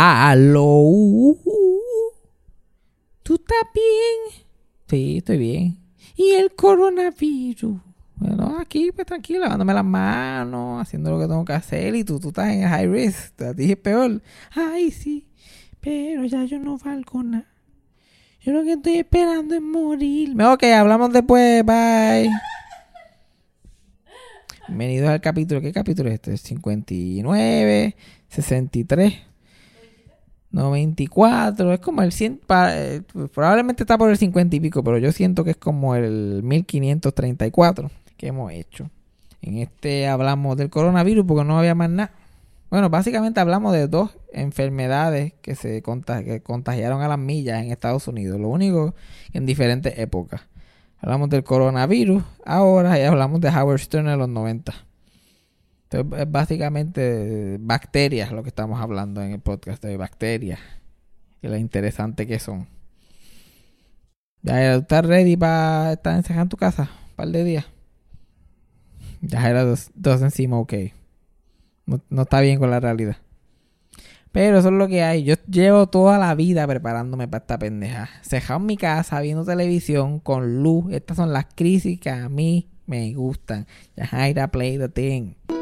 Hello. ¿Tú estás bien? Sí, estoy bien. ¿Y el coronavirus? Bueno, aquí, pues tranquilo, lavándome las manos, haciendo lo que tengo que hacer. Y tú, tú estás en high risk. A ti es peor. Ay, sí. Pero ya yo no valgo nada. Yo lo que estoy esperando es morir. Ok, hablamos después. Bye. Bienvenidos al capítulo. ¿Qué capítulo es este? 59, 63, 94. Es como el 100. eh, probablemente está por el 50 y pico, pero yo siento que es como el 1534 que hemos hecho. En este hablamos del coronavirus porque no había más nada. Bueno, básicamente hablamos de dos enfermedades que se que contagiaron a las millas en Estados Unidos. Lo único en diferentes épocas. Hablamos del coronavirus ahora y hablamos de Howard Stern en los 90. Entonces, es básicamente bacterias lo que estamos hablando en el podcast de bacterias. Y lo interesante que son. Ya era, ¿tú estás ready para estar encerrado en tu casa? Un par de días. Ya era dos, dos encima, ok. No, no está bien con la realidad. Pero eso es lo que hay. Yo llevo toda la vida preparándome para esta pendeja. Cejado en mi casa, viendo televisión, con luz. Estas son las crisis que a mí me gustan. Yajaira, play the thing.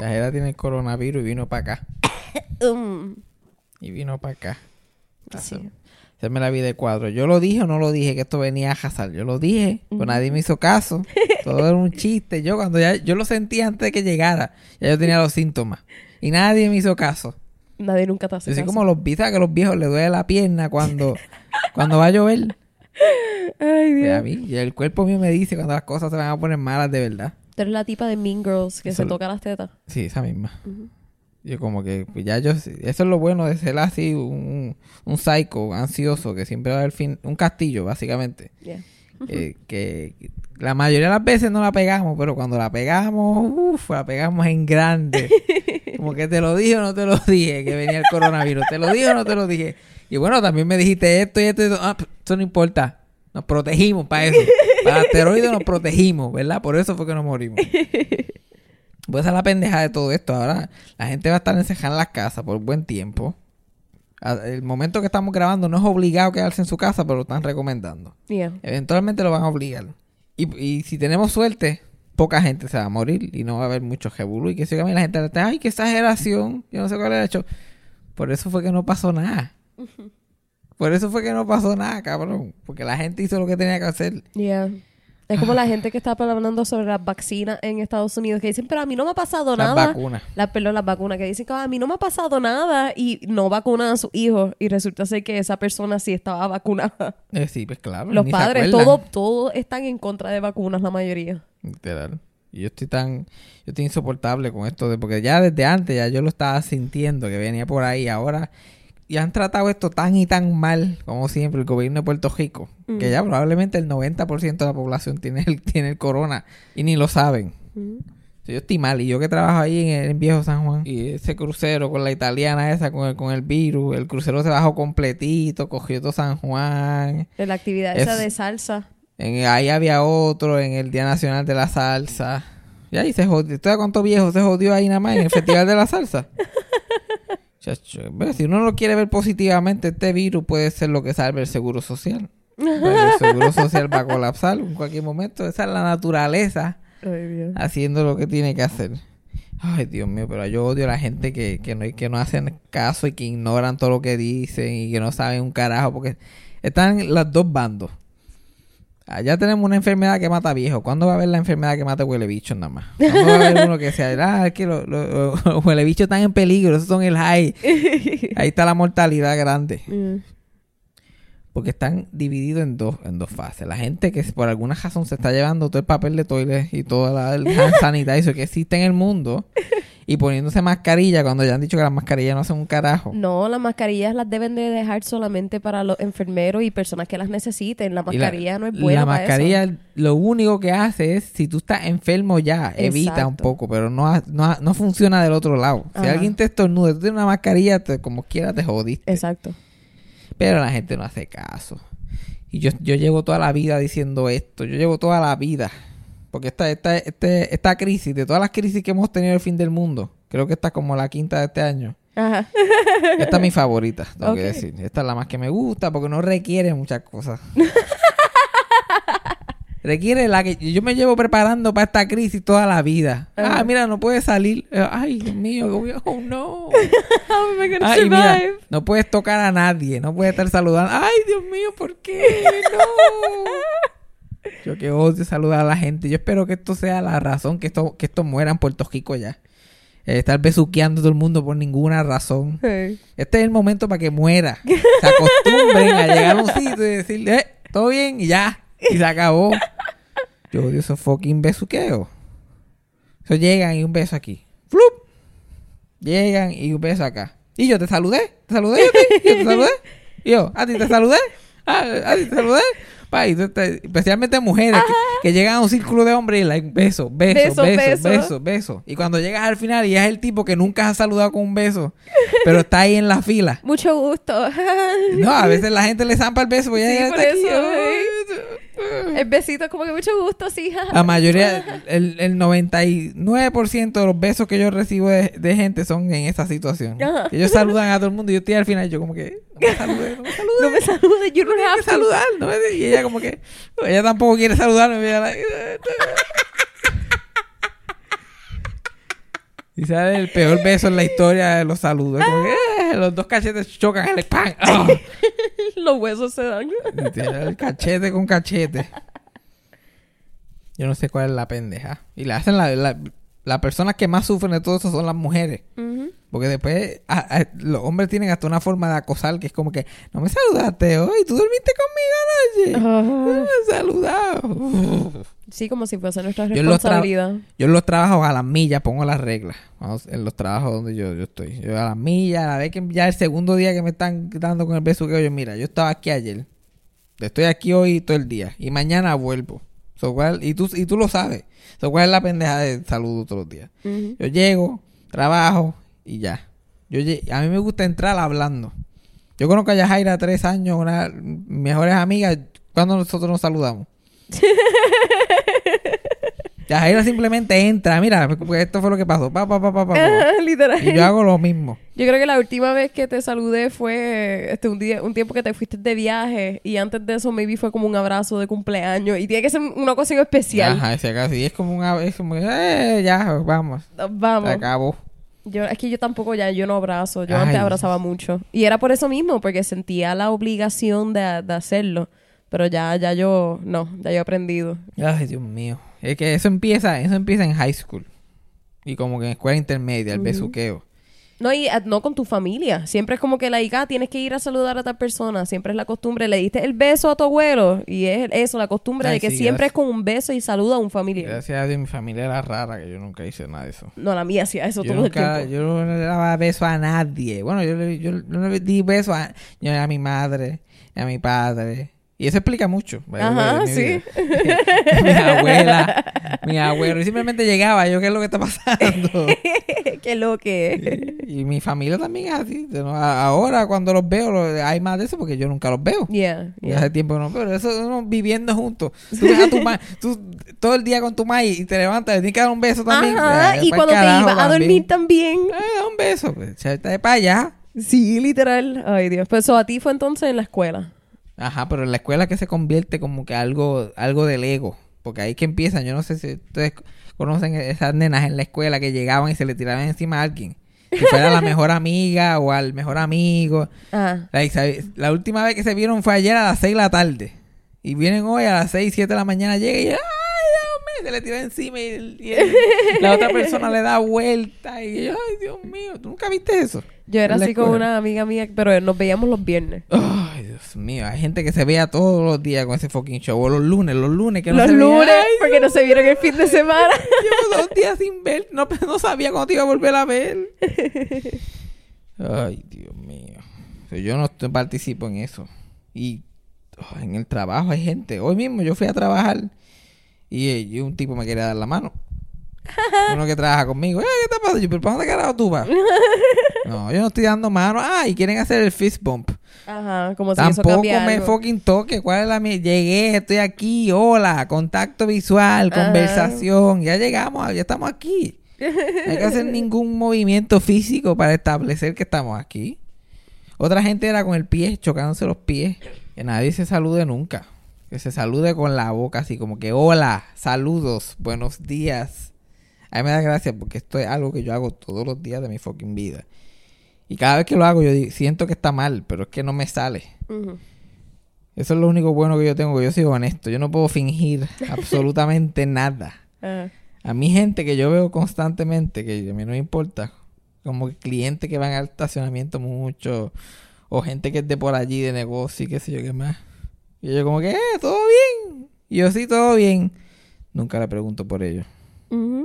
Yajaira tiene el coronavirus y vino para acá. Um, Y vino para acá. sí. Hacerme la vida de cuadro. Yo lo dije o no lo dije que esto venía a jazar. Yo lo dije, pero nadie me hizo caso. Todo era un chiste. Yo cuando ya, yo lo sentí antes de que llegara. Ya yo tenía los síntomas. Y nadie me hizo caso. Nadie nunca te hace Yo soy caso. como los ¿sabes que a los viejos les duele la pierna cuando, cuando va a llover. Ay, Pues a Dios. mí, y el cuerpo mío me dice cuando las cosas se van a poner malas de verdad. Tú eres la tipa de Mean Girls que Eso se lo- toca las tetas. Sí, esa misma. Yo como que pues ya yo... Eso es lo bueno de ser así un, un psycho ansioso que siempre va a haber fin... Un castillo, básicamente. Yeah. Eh, que la mayoría de las veces no la pegamos, pero cuando la pegamos, uff, la pegamos en grande. Como que te lo dije o no te lo dije, que venía el coronavirus. Te lo dije o no te lo dije. Y bueno, también me dijiste esto y esto y esto. Ah, pff, eso no importa. Nos protegimos para eso. Para asteroides nos protegimos, ¿verdad? Por eso fue que nos morimos. Pues esa es la pendeja de todo esto. Ahora la gente va a estar encerrada en las casas por buen tiempo. A- El momento que estamos grabando no es obligado quedarse en su casa, pero lo están recomendando. Yeah. Eventualmente lo van a obligar. Y, y si tenemos suerte, poca gente se va a morir y no va a haber mucho jebulú. Y que siga la gente, ay, qué exageración. Yo no sé cuál era el hecho. Por eso fue que no pasó nada. Por eso fue que no pasó nada, cabrón. Porque la gente hizo lo que tenía que hacer. Yeah. Es como la gente que está hablando sobre las vacunas en Estados Unidos que dicen, pero a mí no me ha pasado Las nada. vacunas. La, perdón, las vacunas que dicen que "Ah, a mí no me ha pasado nada y no vacunan a sus hijos y resulta ser que esa persona sí estaba vacunada. Eh, sí, pues claro. Los padres, todos todos están en contra de vacunas, la mayoría. Literal. Y yo estoy tan, yo estoy insoportable con esto de, porque ya desde antes ya yo lo estaba sintiendo que venía por ahí. Ahora ya han tratado esto tan y tan mal, como siempre, el gobierno de Puerto Rico, que ya probablemente el 90% de la población tiene el, tiene el corona y ni lo saben. Yo estoy mal y yo que trabajo ahí en, en Viejo San Juan y ese crucero con la italiana esa con el, con el virus, el crucero se bajó completito, cogió todo San Juan. De la actividad esa Es- de salsa. En, ahí había otro en el Día Nacional de la Salsa. Y ahí se jodió. ¿Usted cuánto viejo se jodió ahí nada más en el Festival de la Salsa? Si uno lo quiere ver positivamente, este virus puede ser lo que salve el seguro social. El seguro social va a colapsar en cualquier momento. Esa es la naturaleza Ay, haciendo lo que tiene que hacer. Ay, Dios mío, pero yo odio a la gente que, que, no, que no hacen caso y que ignoran todo lo que dicen y que no saben un carajo porque están los dos bandos. Allá tenemos una enfermedad que mata viejos. ¿Cuándo va a haber la enfermedad que mata huele bicho nada más? ¿Cuándo va a haber uno que sea, ah, es que los lo, los huele bichos están en peligro, esos son el high. Ahí está la mortalidad grande. Mm. Porque están divididos en dos, en dos fases. La gente que por alguna razón se está llevando todo el papel de toilet y toda la el hand sanitizer que existe en el mundo y poniéndose mascarilla cuando ya han dicho que las mascarillas no hacen un carajo. No, las mascarillas las deben de dejar solamente para los enfermeros y personas que las necesiten. La mascarilla no es buena La para mascarilla eso. lo único que hace es, si tú estás enfermo ya, evita un poco, pero no, ha- no, no funciona del otro lado. Si alguien te estornuda, tú tienes una mascarilla, te- como quiera te jodiste. Exacto. Pero la gente no hace caso. Y yo, yo llevo toda la vida diciendo esto. Yo llevo toda la vida. Porque esta, esta, este- esta crisis, de todas las crisis que hemos tenido el fin del mundo, creo que esta es como la quinta de este año. Ajá. Esta es mi favorita, tengo que decir. Esta es la más que me gusta porque no requiere muchas cosas. requiere la que yo me llevo preparando para esta crisis toda la vida. Ah, Ajá. mira, no puede salir. Eh, Ay, Dios mío, oh no. How am I gonna Ay, mira, survive? no puedes tocar a nadie, no puedes estar saludando. Ay, Dios mío, ¿por qué? No. Yo que odio saludar a la gente. Yo espero que esto sea la razón que esto, que esto muera en Puerto Rico ya. Eh, estar besuqueando a todo el mundo por ninguna razón. Este es el momento para que muera. Se acostumbren a llegar a un sitio y decirle, eh, todo bien y ya. Y se acabó. Yo odio esos fucking besuqueos. Eso llegan y un beso aquí. ¡Flup! Llegan y un beso acá. Y yo te saludé. ¿Te saludé yo ti? ¿Yo te saludé? Y yo, ¿a ti te saludé? ¿A, a ti te saludé? Pa, y tú te- especialmente mujeres que, que llegan a un círculo de hombres y like, beso, beso, Beso, beso, beso. beso, beso, Y cuando llegas al final y es el tipo que nunca has saludado con un beso, pero está ahí en la fila. Mucho gusto. No, a veces la gente le zampa el beso. pues Sí, por aquí. eso, Ay, El besito es como que mucho gusto, sí. La mayoría, el, el 99% de los besos que yo recibo de, de gente son en esa situación. Ajá. Ellos saludan a todo el mundo y yo estoy al final yo como que, no me saludes, no me saludes. No me have saludar, ¿no? Y ella como que, ella tampoco quiere saludarme. y sale el peor beso en la historia de los saludos. Como que, eh, los dos cachetes chocan, el ¡pam! ¡Ah! Los huesos se dan. Literal, cachete con cachete. Yo no sé cuál es la pendeja. Y la hacen la, la- las personas que más sufren de todo eso son las mujeres. Porque después a- a- los hombres tienen hasta una forma de acosar que es como que no me saludaste hoy, tú dormiste conmigo anoche. No me has saludado. Sí, como si fuese nuestra responsabilidad. Yo en los trabajos a las millas pongo las reglas. Vamos, en los trabajos donde yo, yo estoy. Yo a las millas, a la vez que ya el segundo día que me están dando con el besuqueo, yo mira, yo estaba aquí ayer. Estoy aquí hoy todo el día. Y mañana vuelvo. So, ¿cuál- y, tú, y tú lo sabes. So, ¿Cuál es la pendeja de saludo todos los días? Yo llego, trabajo y ya. Yo a mí me gusta entrar hablando. Yo conozco a Yajaira tres años, una de mis mejores amigas. cuando nosotros nos saludamos? Yajaira simplemente entra, mira, porque esto fue lo que pasó. Pa, pa, pa, pa, pa, Literal. Y yo hago lo mismo. Yo creo que la última vez que te saludé fue este un día, un tiempo que te fuiste de viaje y antes de eso maybe fue como un abrazo de cumpleaños y tiene que ser una ocasión especial. Ajá, si acaso. Y es como una es como eh, ya, vamos. Vamos. Se acabó. Yo, es que yo tampoco ya, yo no abrazo. Yo Ay. antes abrazaba mucho. Y era por eso mismo, porque sentía la obligación de, de hacerlo. Pero ya, ya yo, no, ya yo he aprendido. Ay, Dios mío. Es que eso empieza, eso empieza en high school. Y como que en escuela intermedia, el besuqueo. No, y ah, no con tu familia. Siempre es como que la hija tienes que ir a saludar a tal persona. Siempre es la costumbre. Le diste el beso a tu abuelo. Y es eso, la costumbre Ay, de que sí, siempre gracias. es con un beso y saluda a un familiar. Gracias a Dios, mi familia era rara, que yo nunca hice nada de eso. No, la mía hacía eso Yo todo nunca, el tiempo. yo no le daba beso a nadie. Bueno, yo, le- yo no le di beso a, yo a mi madre, a mi padre. Y eso explica mucho. Ajá, mi sí. mi abuela, mi abuelo. Y simplemente llegaba, yo, ¿qué es lo que está pasando? Qué lo que. y mi familia también es así. Ahora, cuando los veo, hay más de eso porque yo nunca los veo. Yeah, Y yeah. hace tiempo que no veo. Pero eso uno viviendo juntos. Tú ves a tu ma, tú todo el día con tu ma y te levantas, le tienes que dar un beso también. Ajá, Ay, y cuando te ibas a dormir también. Ay, da un beso, pues. Para allá. Sí, literal. Ay, Dios. Pues eso a ti fue entonces en la escuela. Ajá, pero en la escuela que se convierte como que algo, algo del ego. Porque ahí que empiezan, yo no sé si ustedes conocen esas nenas en la escuela que llegaban y se le tiraban encima a alguien. Si fuera la mejor amiga o al mejor amigo. Ajá. La última vez que se vieron fue ayer a las 6 de la tarde. Y vienen hoy a las 6, 7 de la mañana, llega y ¡ay, Dios mío! Se le tira encima y, el- y el- la otra persona le da vuelta. Y yo, ¡ay, Dios mío! ¿Tú nunca viste eso? Yo era así con una amiga mía, pero nos veíamos los viernes. Ay, Dios mío, hay gente que se vea todos los días con ese fucking show. O los lunes, los lunes que no Los se lunes, porque no se vieron el fin de semana. Llevo dos días sin ver. No, no sabía cuándo te iba a volver a ver. Ay, Dios mío. Yo no participo en eso. Y oh, en el trabajo hay gente. Hoy mismo yo fui a trabajar y, eh, y un tipo me quería dar la mano. Uno que trabaja conmigo. "Eh, ¿Qué te pasa? Yo, ¿pero para dónde carajo tú vas? No, yo no estoy dando mano. Ah, y quieren hacer el fist bump. Ajá, como si eso Tampoco me algo. fucking toque. ¿Cuál es la mi- Llegué, estoy aquí. Hola, contacto visual, Ajá. conversación. Ya llegamos, ya estamos aquí. No hay que hacer ningún movimiento físico para establecer que estamos aquí. Otra gente era con el pie, chocándose los pies. Que nadie se salude nunca. Que se salude con la boca, así como que hola, saludos, buenos días. A mí me da gracia porque esto es algo que yo hago todos los días de mi fucking vida. Y cada vez que lo hago yo siento que está mal, pero es que no me sale. Eso es lo único bueno que yo tengo, que yo soy honesto. Yo no puedo fingir absolutamente nada. Ajá. A mi gente que yo veo constantemente, que a mí no me importa, como clientes que van al estacionamiento mucho, o gente que es de por allí de negocio y qué sé yo qué más. Y yo como que, eh, todo bien. Y yo sí, todo bien. Nunca le pregunto por ellos.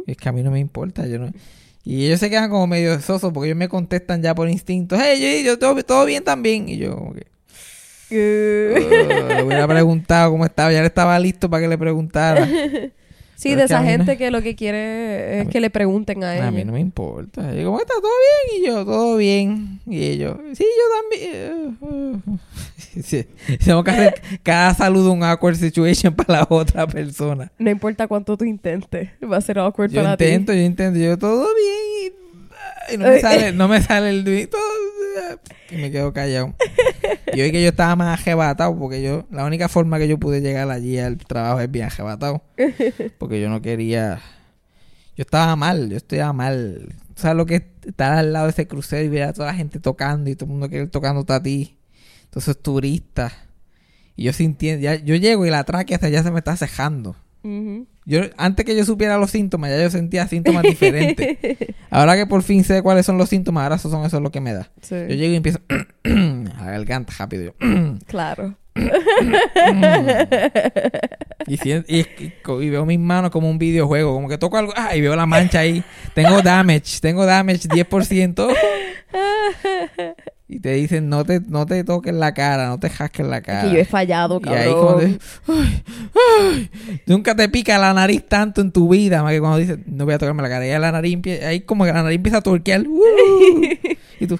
Es que a mí no me importa, yo no... Y ellos se quedan como medio sosos porque ellos me contestan ya por instinto. Hey, yo, yo todo, todo bien también. Y yo como que... Uh. "Oh", le hubiera preguntado cómo estaba. Ya le estaba listo para que le preguntara. Sí, Pero de es que esa mí no- gente que lo que quiere es mí- que le pregunten a ella. A mí no me importa. Yo como, ¿está todo bien? Y yo, todo bien. Y ellos, sí, yo también. Sí, Tengo que hacer cada saludo un awkward situation para la otra persona. No importa cuánto tú intentes, va a ser awkward Yo para intento, yo intento, yo todo bien y, y no, me sale, no me sale el do- todo, y me quedo callado. Y hoy que yo estaba más ajebatado, porque yo, la única forma que yo pude llegar allí al trabajo es bien ajebatado. Porque yo no quería, yo estaba mal, yo estaba mal. ¿Sabes lo que es estar al lado de ese crucero y ver a toda la gente tocando y todo el mundo quiere ir tocándote a ti? Esos turistas. Y yo sintiendo, ya, yo llego y la tráquea hasta ya se me está cejando. Ujú. Yo, antes que yo supiera los síntomas, ya yo sentía síntomas diferentes. Ahora que por fin sé cuáles son los síntomas, ahora esos son eso es lo que me da. Sí, Yo llego y empiezo a garganta rápido. Yo, claro. y, y veo mis manos como un videojuego, como que toco algo, ah, y veo la mancha ahí. Tengo damage, tengo damage 10%. Y te dicen, no te, no te toques la cara, no te jasques la Es cara. que yo he fallado, Y ahí como cabrón. te- ay, ay, nunca te pica la nariz tanto en tu vida, más que cuando dices, no voy a tocarme la cara. Y ahí la nariz ahí como que la nariz empieza a torquear. ¡uh! y tú,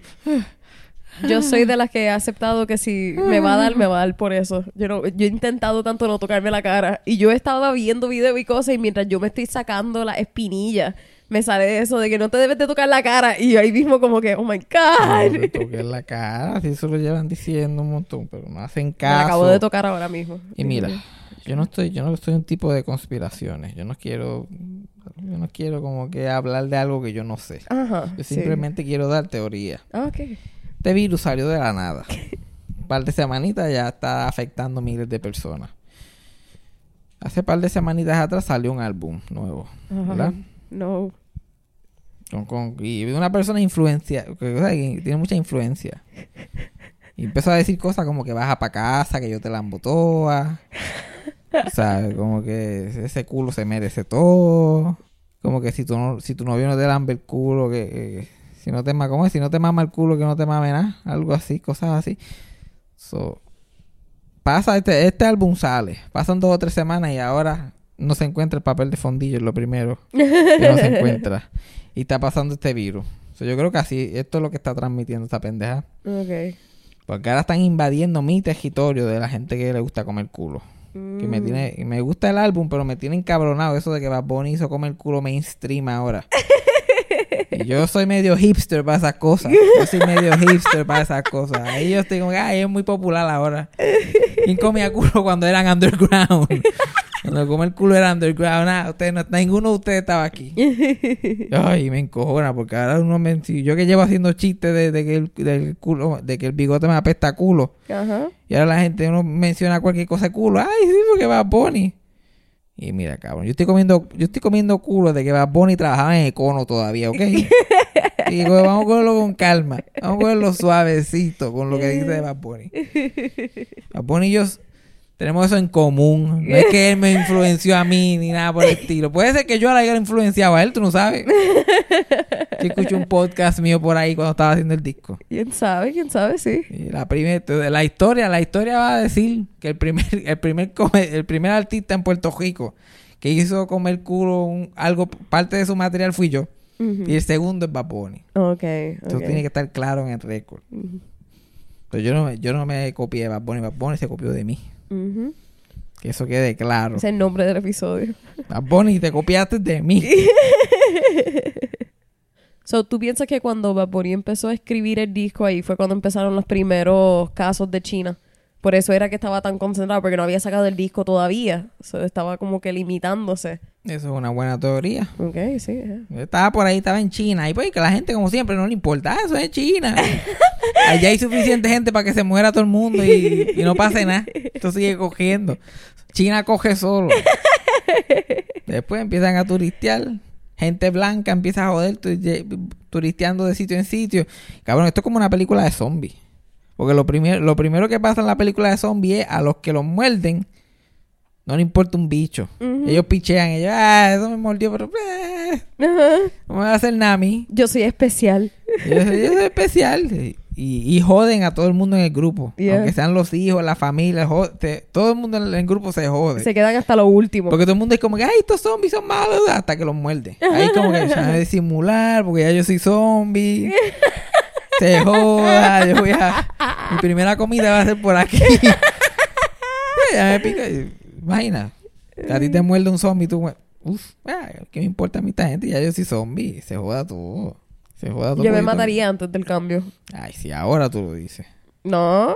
Yo soy de las que he aceptado que si me va a dar, me va a dar por eso. Yo no, yo he intentado tanto no tocarme la cara. Y yo estaba viendo videos y cosas y mientras yo me estoy sacando la espinilla, me sale eso de que no te debes de tocar la cara. Y yo ahí mismo como que, oh my no God. te toques la cara. Si eso lo llevan diciendo un montón, pero no hacen Me la caso. acabo de tocar ahora mismo. Y mira, yo no estoy, yo no soy un tipo de conspiraciones. Yo no quiero, yo no quiero como que hablar de algo que yo no sé. Ajá. Yo sí. simplemente quiero dar teoría. Ah, ok. Este virus salió de la nada. Un par de semanitas ya está afectando miles de personas. Hace par de semanitas atrás salió un álbum nuevo, Ajá. ¿verdad? No. Con, con- y una persona influencia, que, tiene mucha influencia. Y empezó a decir cosas como que baja para casa, que yo te la toa. O sea, como que ese culo se merece todo. Como que si tu, no- si tu novio no te lambe el culo, que, si no te ma- ¿cómo? Si no te mama el culo, que no te mame nada. Algo así, cosas así. So, pasa este, este álbum sale. Pasan dos o tres semanas y ahora no se encuentra el papel de fondillo, es lo primero que no se encuentra. Y está pasando este virus. Yo creo que así, esto es lo que está transmitiendo esta pendeja. Ok. Porque ahora están invadiendo mi territorio de la gente que le gusta comer culo. Que me Mm. tiene, me gusta el álbum, pero me tiene encabronado eso de que Bad Bunny hizo comer culo mainstream ahora. y yo soy medio hipster para esas cosas. Yo soy medio hipster para esas cosas. Ahí yo estoy como, que, ay, es muy popular ahora. ¿Quién comía culo cuando eran underground? Cuando come el culo era underground. Nada, ustedes no, ninguno de ustedes estaba aquí. Ay, me encojona porque ahora uno me... si yo que llevo haciendo chistes de, de que el, del culo, de que el bigote me apesta a culo. Ajá. Y ahora la gente uno menciona cualquier cosa de culo. Ay, sí, porque va Bunny. Y mira, cabrón, yo estoy comiendo, yo estoy comiendo culo de que Bad Bunny trabajaba en Econo todavía, ¿ok? Y digo, vamos a cogerlo con calma. Vamos a cogerlo suavecito con lo que dice Bad Bunny. Bad Bunny y yo tenemos eso en común. No es que él me influenció a mí ni nada por el estilo. Puede ser que yo la haya influenciado a él, tú no sabes. Yo escuché un podcast mío por ahí cuando estaba haciendo el disco. ¿Quién sabe? ¿Quién sabe? Sí. Y la primera, la historia, la historia va a decir que el primer, el primer, el primer artista en Puerto Rico que hizo comer culo un- algo, parte de su material fui yo. Y el segundo es Bad Bunny. Ok, Eso tiene que estar claro en el récord. Entonces yo no, me- yo no me copié de Bad Bunny se copió de mí. Ujú. Que eso quede claro. Ese es el nombre del episodio. Bad Bunny, te copiaste de mí. So, ¿tú piensas que cuando Bad Bunny empezó a escribir el disco ahí fue cuando empezaron los primeros casos de China? Por eso era que estaba tan concentrado, porque no había sacado el disco todavía. So, estaba como que limitándose. Eso es una buena teoría. Ok, sí. Yo estaba por ahí, estaba en China. Y pues que la gente, como siempre, no le importa. Ah, eso es China. Allá hay suficiente gente para que se muera todo el mundo y, y no pase nada. Esto sigue cogiendo. China coge solo. Después empiezan a turistear. Gente blanca empieza a joder turisteando de sitio en sitio. Cabrón, esto es como una película de zombies. Porque lo, primer- lo primero que pasa en la película de zombies es a los que los muerden. No le importa un bicho. Ellos pichean. Ellos, ah, eso me mordió, pero... eh, Ajá. no me va a hacer nada a mí. Yo soy especial. Yo, soy- yo soy especial. Y, y joden a todo el mundo en el grupo. Yeah. Aunque sean los hijos, la familia. te- todo el mundo en el grupo se jode. Se quedan hasta lo último. Porque todo el mundo es como que, ay, estos zombies son malos. Hasta que los muerde. Ahí como que se van a disimular porque ya yo soy zombie. Se joda. Yo voy a... Mi primera comida va a ser por aquí. ya me pica. Imagina. Que a ti te muerde un zombie. Tú, uf, ah, ¿qué me importa a mí esta gente? Ya yo soy zombie. Se joda todo. Se joda todo. Yo me mataría antes del cambio. Ay, sí, ahora tú lo dices. No.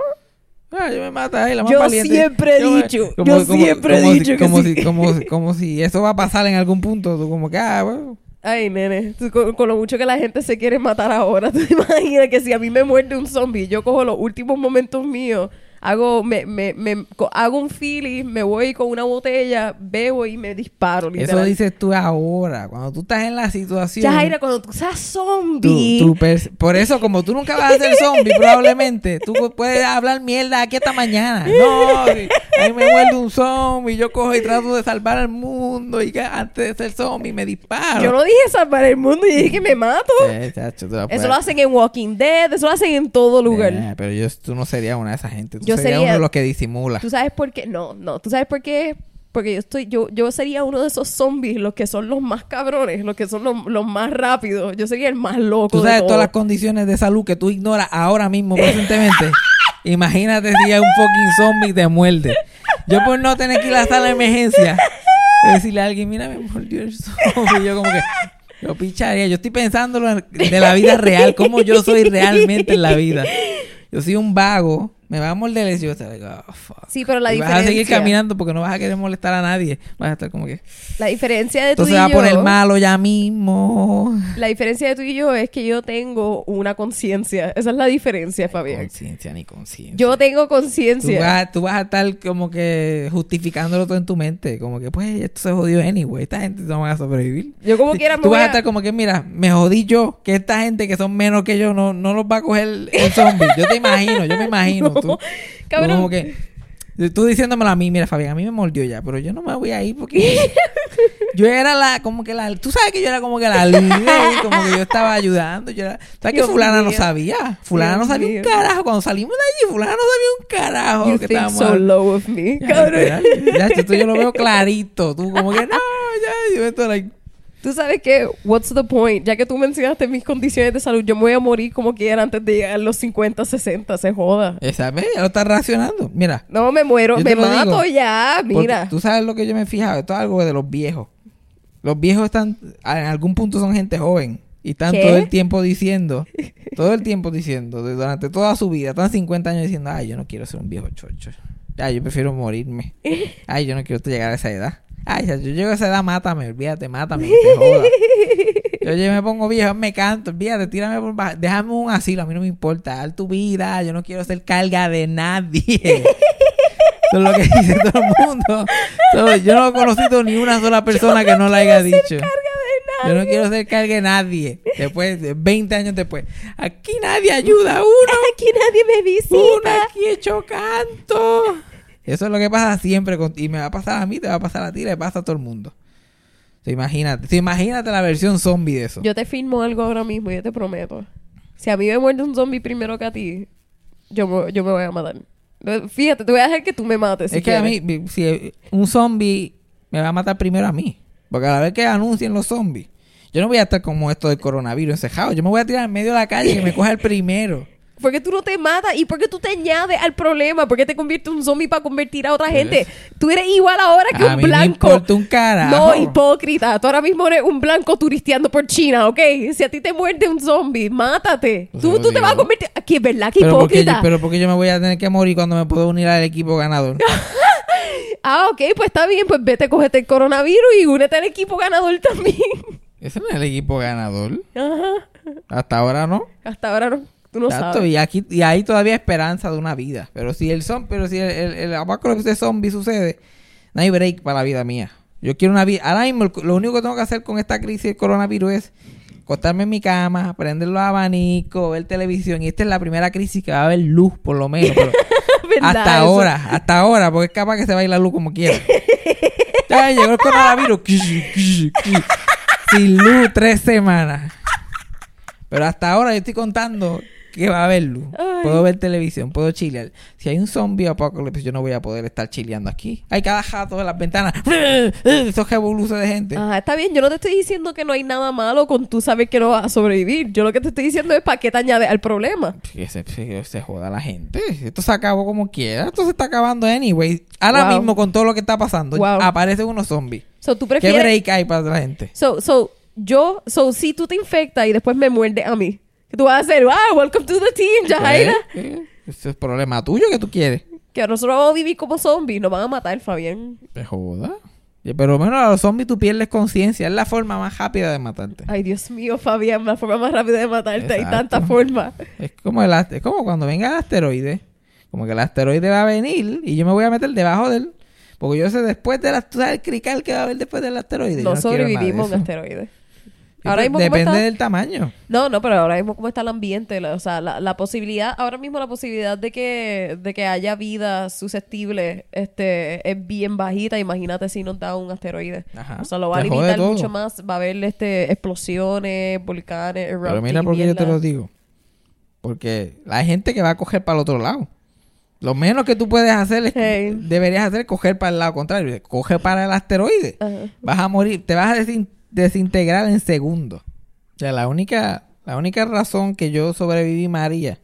Ah, yo me mata ahí, la más Yo valiente. siempre he Yo dicho, yo siempre he dicho si, que como sí. Si, como, si, como si eso va a pasar en algún punto. Tú como que, ah, bueno. Ay, nene, tú con, con lo mucho que la gente se quiere matar ahora, tú te imaginas que si a mí me muerde un zombie, yo cojo los últimos momentos míos, hago, me, me, me- hago un feeling, me voy con una botella, bebo y me disparo, Eso dices tú ahora. Cuando tú estás en la situación. Ya, Jaira, cuando tú seas zombie, tú por eso, como tú nunca vas a ser zombie, probablemente, tú puedes hablar mierda aquí hasta mañana. No, si a mí me muerde un zombie, yo cojo y trato de salvar al mundo y que antes de ser zombie me disparo. yo no dije salvar el mundo, yo dije que me mato. Eh, chacho, Eso lo hacen en Walking Dead, eso lo hacen en todo lugar. Eh, pero yo, tú no serías una de esas gente. Tú Yo serías sería- uno de los que disimula. ¿Tú sabes por qué? No, no. ¿Tú sabes por qué? Porque yo estoy, yo, yo sería uno de esos zombies, los que son los más cabrones, los que son los, los más rápidos. Yo sería el más loco. Tú de sabes todos. todas las condiciones de salud que tú ignoras ahora mismo, presentemente. Imagínate si hay un fucking zombie te muerde. Yo por no tener que ir a la sala de emergencia, decirle a alguien, mira, me mordió el zombie. Yo como que, yo picharía. Yo estoy pensando de la vida real, cómo yo soy realmente en la vida. Yo soy un vago, me va a morder yo like, oh, fuck. Sí, pero la Y vas a seguir diferencia- caminando porque no vas a querer molestar a nadie. Vas a estar como que... La diferencia de tú Entonces y va a yo... poner malo ya mismo. La diferencia de tú y yo es que yo tengo una conciencia. Esa es la diferencia, Fabián. Conciencia ni conciencia. Yo tengo Tú conciencia. vas, tú vas a estar como que justificándolo todo en tu mente. Como que, pues, esto se jodió anyway. Esta gente no va a sobrevivir. Yo como Sí, quiera me Tú vas a a... estar como que, mira, me jodí yo. Que esta gente que son menos que yo no, no los va a coger el zombie. Yo te imagino, yo me imagino. tú, tú Cabrón. como que, tú diciéndomelo a mí, mira, Fabián, a mí me mordió ya. Pero yo no me voy a ir porque... yo era la, como que la... Tú sabes que yo era como que la líder. Como que yo estaba ayudando. Yo era, ¿Sabes que fulana no sabía? Fulana no sabía mío. un carajo. Cuando salimos de allí, fulana no sabía un carajo. You que think estábamos so hablando. low of me, Ya, cabrón. Ya, yo lo veo clarito. Tú como que, no, ya, yo estoy like... Tú sabes que, what's the point? Ya que tú mencionaste mis condiciones de salud, yo me voy a morir como quiera antes de llegar a los 50, 60, se joda. Esa vez ya lo estás racionando. Mira, No, me muero, me mato digo, ya, mira. tú sabes lo que yo me he fijado. Esto es algo de los viejos. Los viejos están, en algún punto son gente joven. Y están ¿Qué? todo el tiempo diciendo, todo el tiempo diciendo, durante toda su vida, están 50 años diciendo, ay, yo no quiero ser un viejo chocho. Ay, yo prefiero morirme. Ay, yo no quiero llegar a esa edad. Ay, ya, yo llego a esa edad, mátame, olvídate, mátame, que se joda. Yo, yo me pongo viejo, me canto, olvídate, tírame por baja- déjame un asilo, a mí no me importa, dar tu vida, yo no quiero ser carga de nadie. Eso es lo que dice todo el mundo. So, yo no he conocido ni una sola persona que no le haya dicho. carga de Yo no quiero ser carga de nadie. Después, de 20 años después. Aquí nadie ayuda a uno. Aquí nadie me Uno visita. aquí hecho canto. Eso es lo que pasa siempre. con- y me va a pasar a mí, te va a pasar a ti, le pasa a todo el mundo. So, imagínate. so, imagínate la versión zombie de eso. Yo te firmo algo ahora mismo, yo te prometo. Si a mí me muerde un zombie primero que a ti, yo me, yo me voy a matar. Fíjate, te voy a dejar que tú me mates. es si que a mí, si un zombie me va a matar primero a mí. Porque a la vez que anuncien los zombies, yo no voy a estar como esto del coronavirus encejado. Yo me voy a tirar en medio de la calle y que me coja el primero. ¿Por qué tú no te matas? ¿Y por qué tú te añades al problema? ¿Por qué te conviertes en un zombie para convertir a otra gente? Tú eres igual ahora que A un mí me blanco. importa un carajo. No, hipócrita. Tú ahora mismo eres un blanco turisteando por China, ¿ok? Si a ti te muerde un zombie, mátate. Pues Tú, tú te vas a convertir... Aquí es verdad que Pero porque, hipócrita. pero porque yo me voy a tener que morir cuando me puedo unir al equipo ganador. Ah, ok, pues está bien. Pues vete, cógete el coronavirus y únete al equipo ganador también. Ese no es el equipo ganador. Ajá. Hasta ahora no. Hasta ahora no. Tú no Exacto, sabes. y aquí y hay todavía esperanza de una vida. Pero si el zom- pero si el, el, el apocalipsis de zombie sucede, no hay break para la vida mía. Yo quiero una vida. Ahora mismo lo único que tengo que hacer con esta crisis del coronavirus es acostarme en mi cama, prender los abanicos, ver televisión. Y esta es la primera crisis que va a haber luz, por lo menos. pero ¿Verdad hasta eso? ahora, hasta ahora, porque es capaz que se vaya la luz como quiera. Ya llegó el coronavirus. Sin luz tres semanas. Pero hasta ahora yo estoy contando que va a luz. Ay. Puedo ver televisión, puedo chilear. Si hay un zombie apocalipsis, yo no voy a poder estar chileando aquí. Hay cada jato en las ventanas. Esos revoluces de gente. Ajá, está bien. Yo no te estoy diciendo que no hay nada malo con tú saber que no vas a sobrevivir. Yo lo que te estoy diciendo es para qué te añades al problema. Que se, que se joda la gente. Esto se acabó como quiera. Esto se está acabando anyway. Ahora Wow. mismo, con todo lo que está pasando, Wow. aparecen unos zombies. So, tú ¿Qué prefieres... break hay para la gente? So, so, yo... So, si tú te infectas y después me muerdes a mí, ¿qué tú vas a hacer? ¡Ah, welcome to the team, Jaira! ¿Eh? Ese es problema tuyo que tú quieres. Que nosotros vamos a vivir como zombies. Nos van a matar, Fabián. Te joda. Pero menos a los zombies tú pierdes conciencia. Es la forma más rápida de matarte. Ay, Dios mío, Fabián. La forma más rápida de matarte. Hay Exacto. tantas formas. Es como, el, es como cuando venga el asteroide. Como que el asteroide va a venir y yo me voy a meter debajo de él. Porque yo sé después del tú sabes el crical que va a haber después del asteroide. No de sobrevivimos eso. en asteroides. Sí, Ahora pero mismo, ¿cómo Depende está? del tamaño. No, no, pero ahora mismo cómo está el ambiente, la- o sea, la, la posibilidad, ahora mismo la posibilidad de que, de que haya vida susceptible, este, es bien bajita. Imagínate si nos da un asteroide. Ajá. O sea, lo va a limitar mucho más. Va a haber este explosiones, volcanes, Pero erupting, mira por qué yo te lo digo. Porque hay gente que va a coger para el otro lado. Lo menos que tú puedes hacer es Hey. deberías hacer es coger para el lado contrario. Coge para el asteroide. Ajá. Vas a morir, te vas a desin- desintegrar en segundos. O sea, la única, la única razón que yo sobreviví María,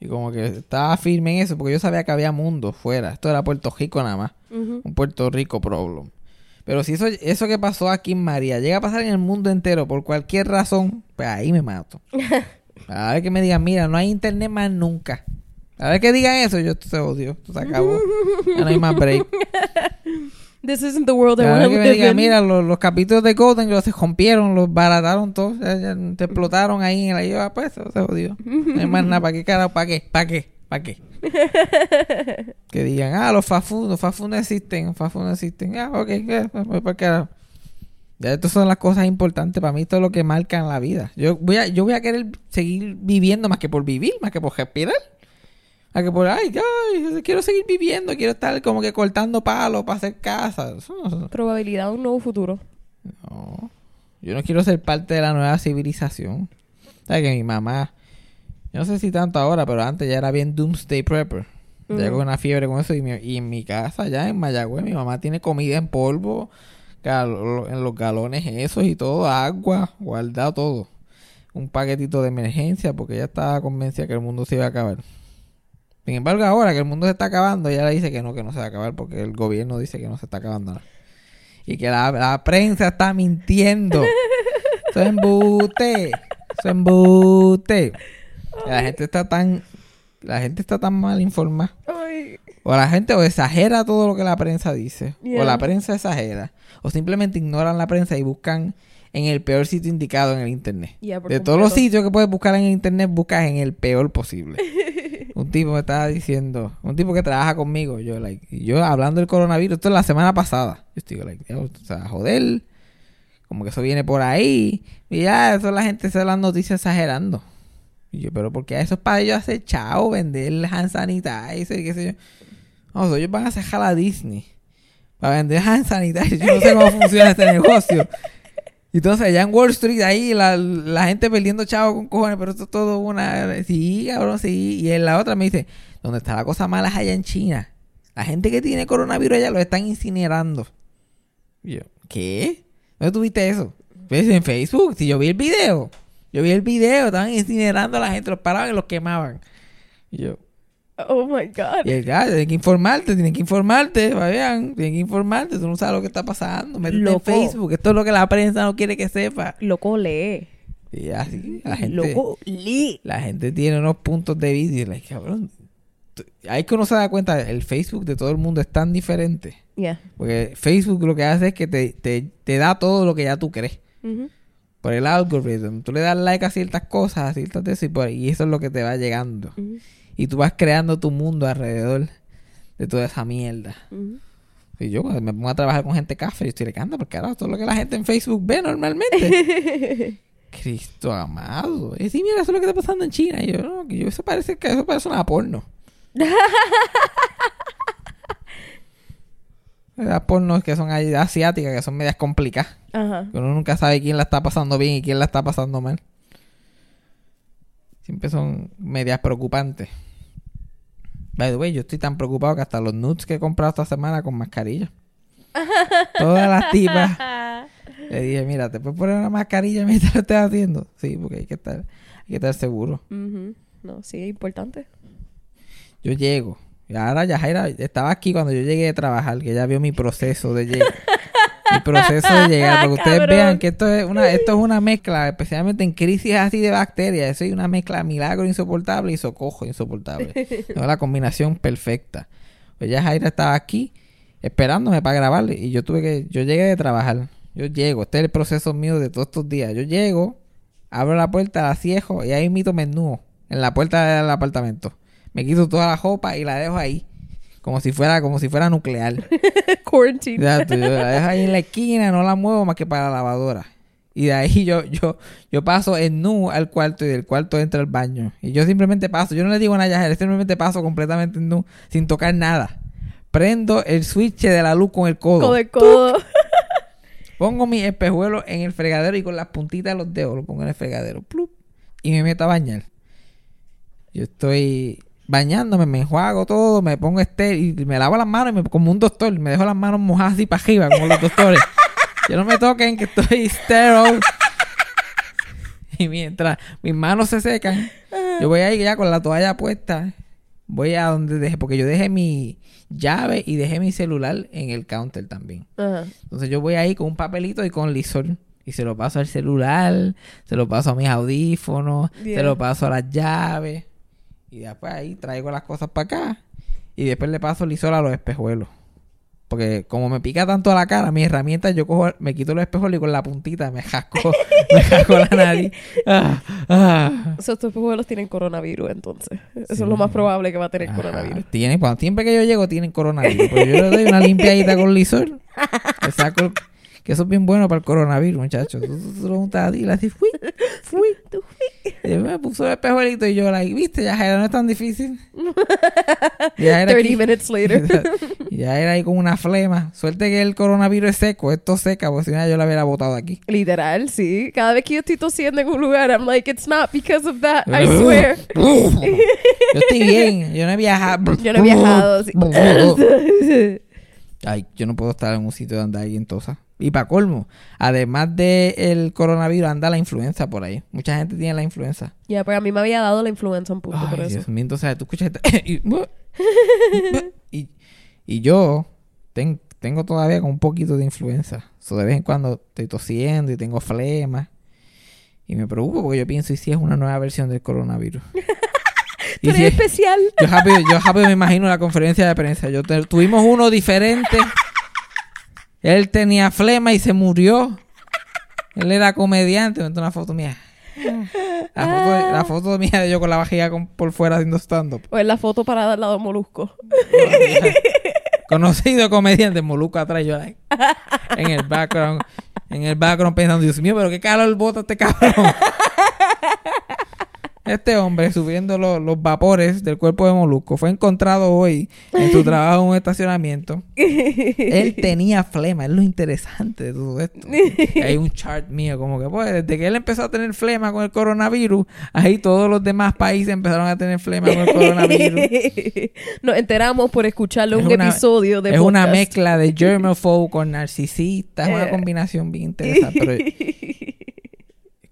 y como que estaba firme en eso, porque yo sabía que había mundo fuera. Esto era Puerto Rico nada más. Un Puerto Rico problem. Pero si eso, eso que pasó aquí en María llega a pasar en el mundo entero por cualquier razón, pues ahí me mato. A ver que me digan, mira, no hay internet más nunca. A ver que digan eso, yo se odio. Esto se acabó. Ya no hay más break. This isn't the world I want to live digan, in. mira, los, los capítulos de Golden se rompieron, los barataron todos, te explotaron ahí en la lleva, pues eso se jodió. No hay más nada, ¿para qué carajo? ¿Para qué? ¿Para qué? ¿Para qué? que digan, ah, los Fafu, los Fafu no existen, los Fafu no existen. Ah, ok, pues, ¿para qué? Ya estas son las cosas importantes para mí, esto es lo que marcan la vida. Yo voy a, yo voy a querer seguir viviendo más que por vivir, más que por respirar. Más que por, ay, ay, quiero seguir viviendo, quiero estar como que cortando palos para hacer casas. Probabilidad de un nuevo futuro. no. Yo no quiero ser parte de la nueva civilización. ¿Sabes que mi mamá, yo no sé si tanto ahora, pero antes ya era bien doomsday prepper. Ya Mm. con una fiebre con eso. Y, mi- y en mi casa, ya en Mayagüez, mi mamá tiene comida en polvo, gal- en los galones esos y todo, agua, guardado todo. Un paquetito de emergencia porque ella estaba convencida que el mundo se iba a acabar. Sin embargo, ahora que el mundo se está acabando, ella le dice que no, que no se va a acabar porque el gobierno dice que no se está acabando nada. Y que la, la prensa está mintiendo. Eso es embute. Eso es embute. La gente está tan... La gente está tan mal informada. Ay, O la gente o exagera todo lo que la prensa dice. O la prensa exagera. O simplemente ignoran la prensa y buscan en el peor sitio indicado en el internet. Yeah, de todos los sitios que puedes buscar en el internet, buscas en el peor posible. un tipo me estaba diciendo, un tipo que trabaja conmigo, yo, like, yo hablando del coronavirus, esto es la semana pasada. Yo estoy, like, "Diablo, o joder, como que eso viene por ahí. Y ya, eso la gente se da las noticias exagerando. Y yo, pero porque eso es para ellos hacer chao, vender hand sanitizer, qué sé yo. So, ellos van a cerrar a Disney para vender hand sanitizer. Yo no sé cómo funciona este negocio. Entonces, allá en Wall Street, ahí la, la gente perdiendo chavo con cojones, pero esto es todo una. Sí, cabrón, sí. Y en la otra me dice: donde está la cosa mala es allá en China. La gente que tiene coronavirus allá lo están incinerando. Yo, ¿qué? ¿Dónde tuviste eso? Pues en Facebook, si yo vi el video. Yo vi el video, estaban incinerando a la gente, los paraban y los quemaban. Y yo, Oh my God. y el gato, tienen que informarte, tienen que informarte, vean, tienen que informarte, tú no sabes lo que está pasando, métete en. Facebook, esto es lo que la prensa no quiere que sepa. Loco, lee. Y así, la gente, Loco, lee. la gente tiene unos puntos de vista y like, cabrón, tú- hay que uno se da cuenta, el Facebook de todo el mundo es tan diferente. Yeah. Porque Facebook lo que hace es que te, te, te da todo lo que ya tú crees. Ujú. Por el algoritmo. Tú le das like a ciertas cosas, a ciertas eso, y, por- y eso es lo que te va llegando. Ujú. Y tú vas creando tu mundo alrededor de toda esa mierda. Y yo cuando me pongo a trabajar con gente café, yo estoy lecando porque ahora todo lo que la gente en Facebook ve normalmente. Cristo amado. Y sí, mira, eso es lo que está pasando en China. Y yo, no, que yo, eso parece que eso parece una porno. Las pornos que son asiáticas, que son medias complicadas. Ajá. Que uno nunca sabe quién la está pasando bien y quién la está pasando mal. Siempre son medias preocupantes. By the way, yo estoy tan preocupado que hasta los nudes que he comprado esta semana con mascarilla. Todas las tipas. Le dije, mira, ¿te puedes poner una mascarilla mientras lo estés haciendo? Sí, porque hay que estar, hay que estar seguro. Ujú. No, sí, es importante. Yo llego. Y ahora Yajaira estaba aquí cuando yo llegué a trabajar, que ella vio mi proceso de llegar. mi proceso de llegar. Porque ustedes Cabrón. vean que esto es una, esto es una mezcla, especialmente en crisis así de bacterias. Eso es una mezcla milagro insoportable y socojo insoportable. Es la combinación perfecta. Pues Yajaira estaba aquí esperándome para grabarle. Y yo tuve que, yo llegué de trabajar. Yo llego, este es el proceso mío de todos estos días. Yo llego, abro la puerta, la cierro y ahí mito menú en la puerta del apartamento. Me quito toda la ropa y la dejo ahí. Como si fuera, como si fuera nuclear. Quarantine. Exacto, yo la dejo ahí en la esquina, no la muevo más que para la lavadora. Y de ahí yo, yo, yo paso en nu al cuarto y del cuarto entro al baño. Y yo simplemente paso, yo no le digo nada a Yajaira, simplemente paso completamente en nu, sin tocar nada. Prendo el switch de la luz con el codo. Codo de codo. Pongo mi espejuelo en el fregadero y con las puntitas de los dedos lo pongo en el fregadero. Plup, y me meto a bañar. Yo estoy bañándome, me enjuago todo, me pongo este y me lavo las manos y me, como un doctor. Me dejo las manos mojadas así para arriba, como los doctores. Yo no me toquen, que estoy sterile. Y mientras mis manos se secan, yo voy ahí ya con la toalla puesta. Voy a donde dejé, porque yo dejé mi llave y dejé mi celular en el counter también. Entonces yo voy ahí con un papelito y con lisol. Y se lo paso al celular, se lo paso a mis audífonos, Yeah. se lo paso a las llaves. Y después ahí traigo las cosas para acá. Y después le paso lisol a los espejuelos. Porque como me pica tanto la cara, mi herramienta, yo cojo, me quito los espejuelos y con la puntita me jasco, me jasco la nariz. Ah, ah. Esos espejuelos tienen coronavirus, entonces. Eso es lo más probable que va a tener Ajá. coronavirus. Tiene, cuando siempre que yo llego tienen coronavirus. Pero yo le doy una limpiadita con lisol. Le saco el- que eso es bien bueno para el coronavirus, muchachos. Tú, tú, tú lo untas así, le fui, fui. Y yo me puso el espejuelito y yo, like, viste, ya era, no es tan difícil. Ya era 30 minutes later. ya era ahí con una flema. Suerte que el coronavirus es seco, esto seca, porque si no yo la hubiera botado aquí. Literal, sí. Cada vez que yo estoy tosiendo en un lugar, I'm like, it's not because of that, I swear. yo estoy bien, yo no he viajado. Yo no he viajado. sí. Ay, yo no puedo estar en un sitio donde alguien tosa. Y para colmo, además del coronavirus, anda la influenza por ahí. Mucha gente tiene la influenza. Ya, pues a mí me había dado la influenza un punto por Ay, eso. Dios mío, entonces tú escuchas y, y, y yo ten- tengo todavía con un poquito de influenza. So, de vez en cuando estoy tosiendo y tengo flema. Y me preocupo porque yo pienso, ¿y si es una nueva versión del coronavirus? Y si es- especial. yo rápido, yo rápido me imagino la conferencia de prensa. Yo te- tuvimos uno diferente. Él tenía flema y se murió. Él era comediante. Me una foto mía. La foto, la foto mía de yo con la vajilla con- por fuera haciendo stand-up. O en la foto parada al lado de Molusco. Conocido comediante, Moluco atrás, yo like, en el background. en el background pensando, Dios mío, pero qué calor bota este cabrón. Este hombre subiendo lo- los vapores del cuerpo de Molusco fue encontrado hoy en su trabajo en un estacionamiento. Él tenía flema, es lo interesante de todo esto. Hay un chart mío, como que pues, desde que él empezó a tener flema con el coronavirus, ahí todos los demás países empezaron a tener flema con el coronavirus. Nos enteramos por escucharle un Es una- episodio de es una mezcla de germaphobe con narcisista, es una Eh. combinación bien interesante, pero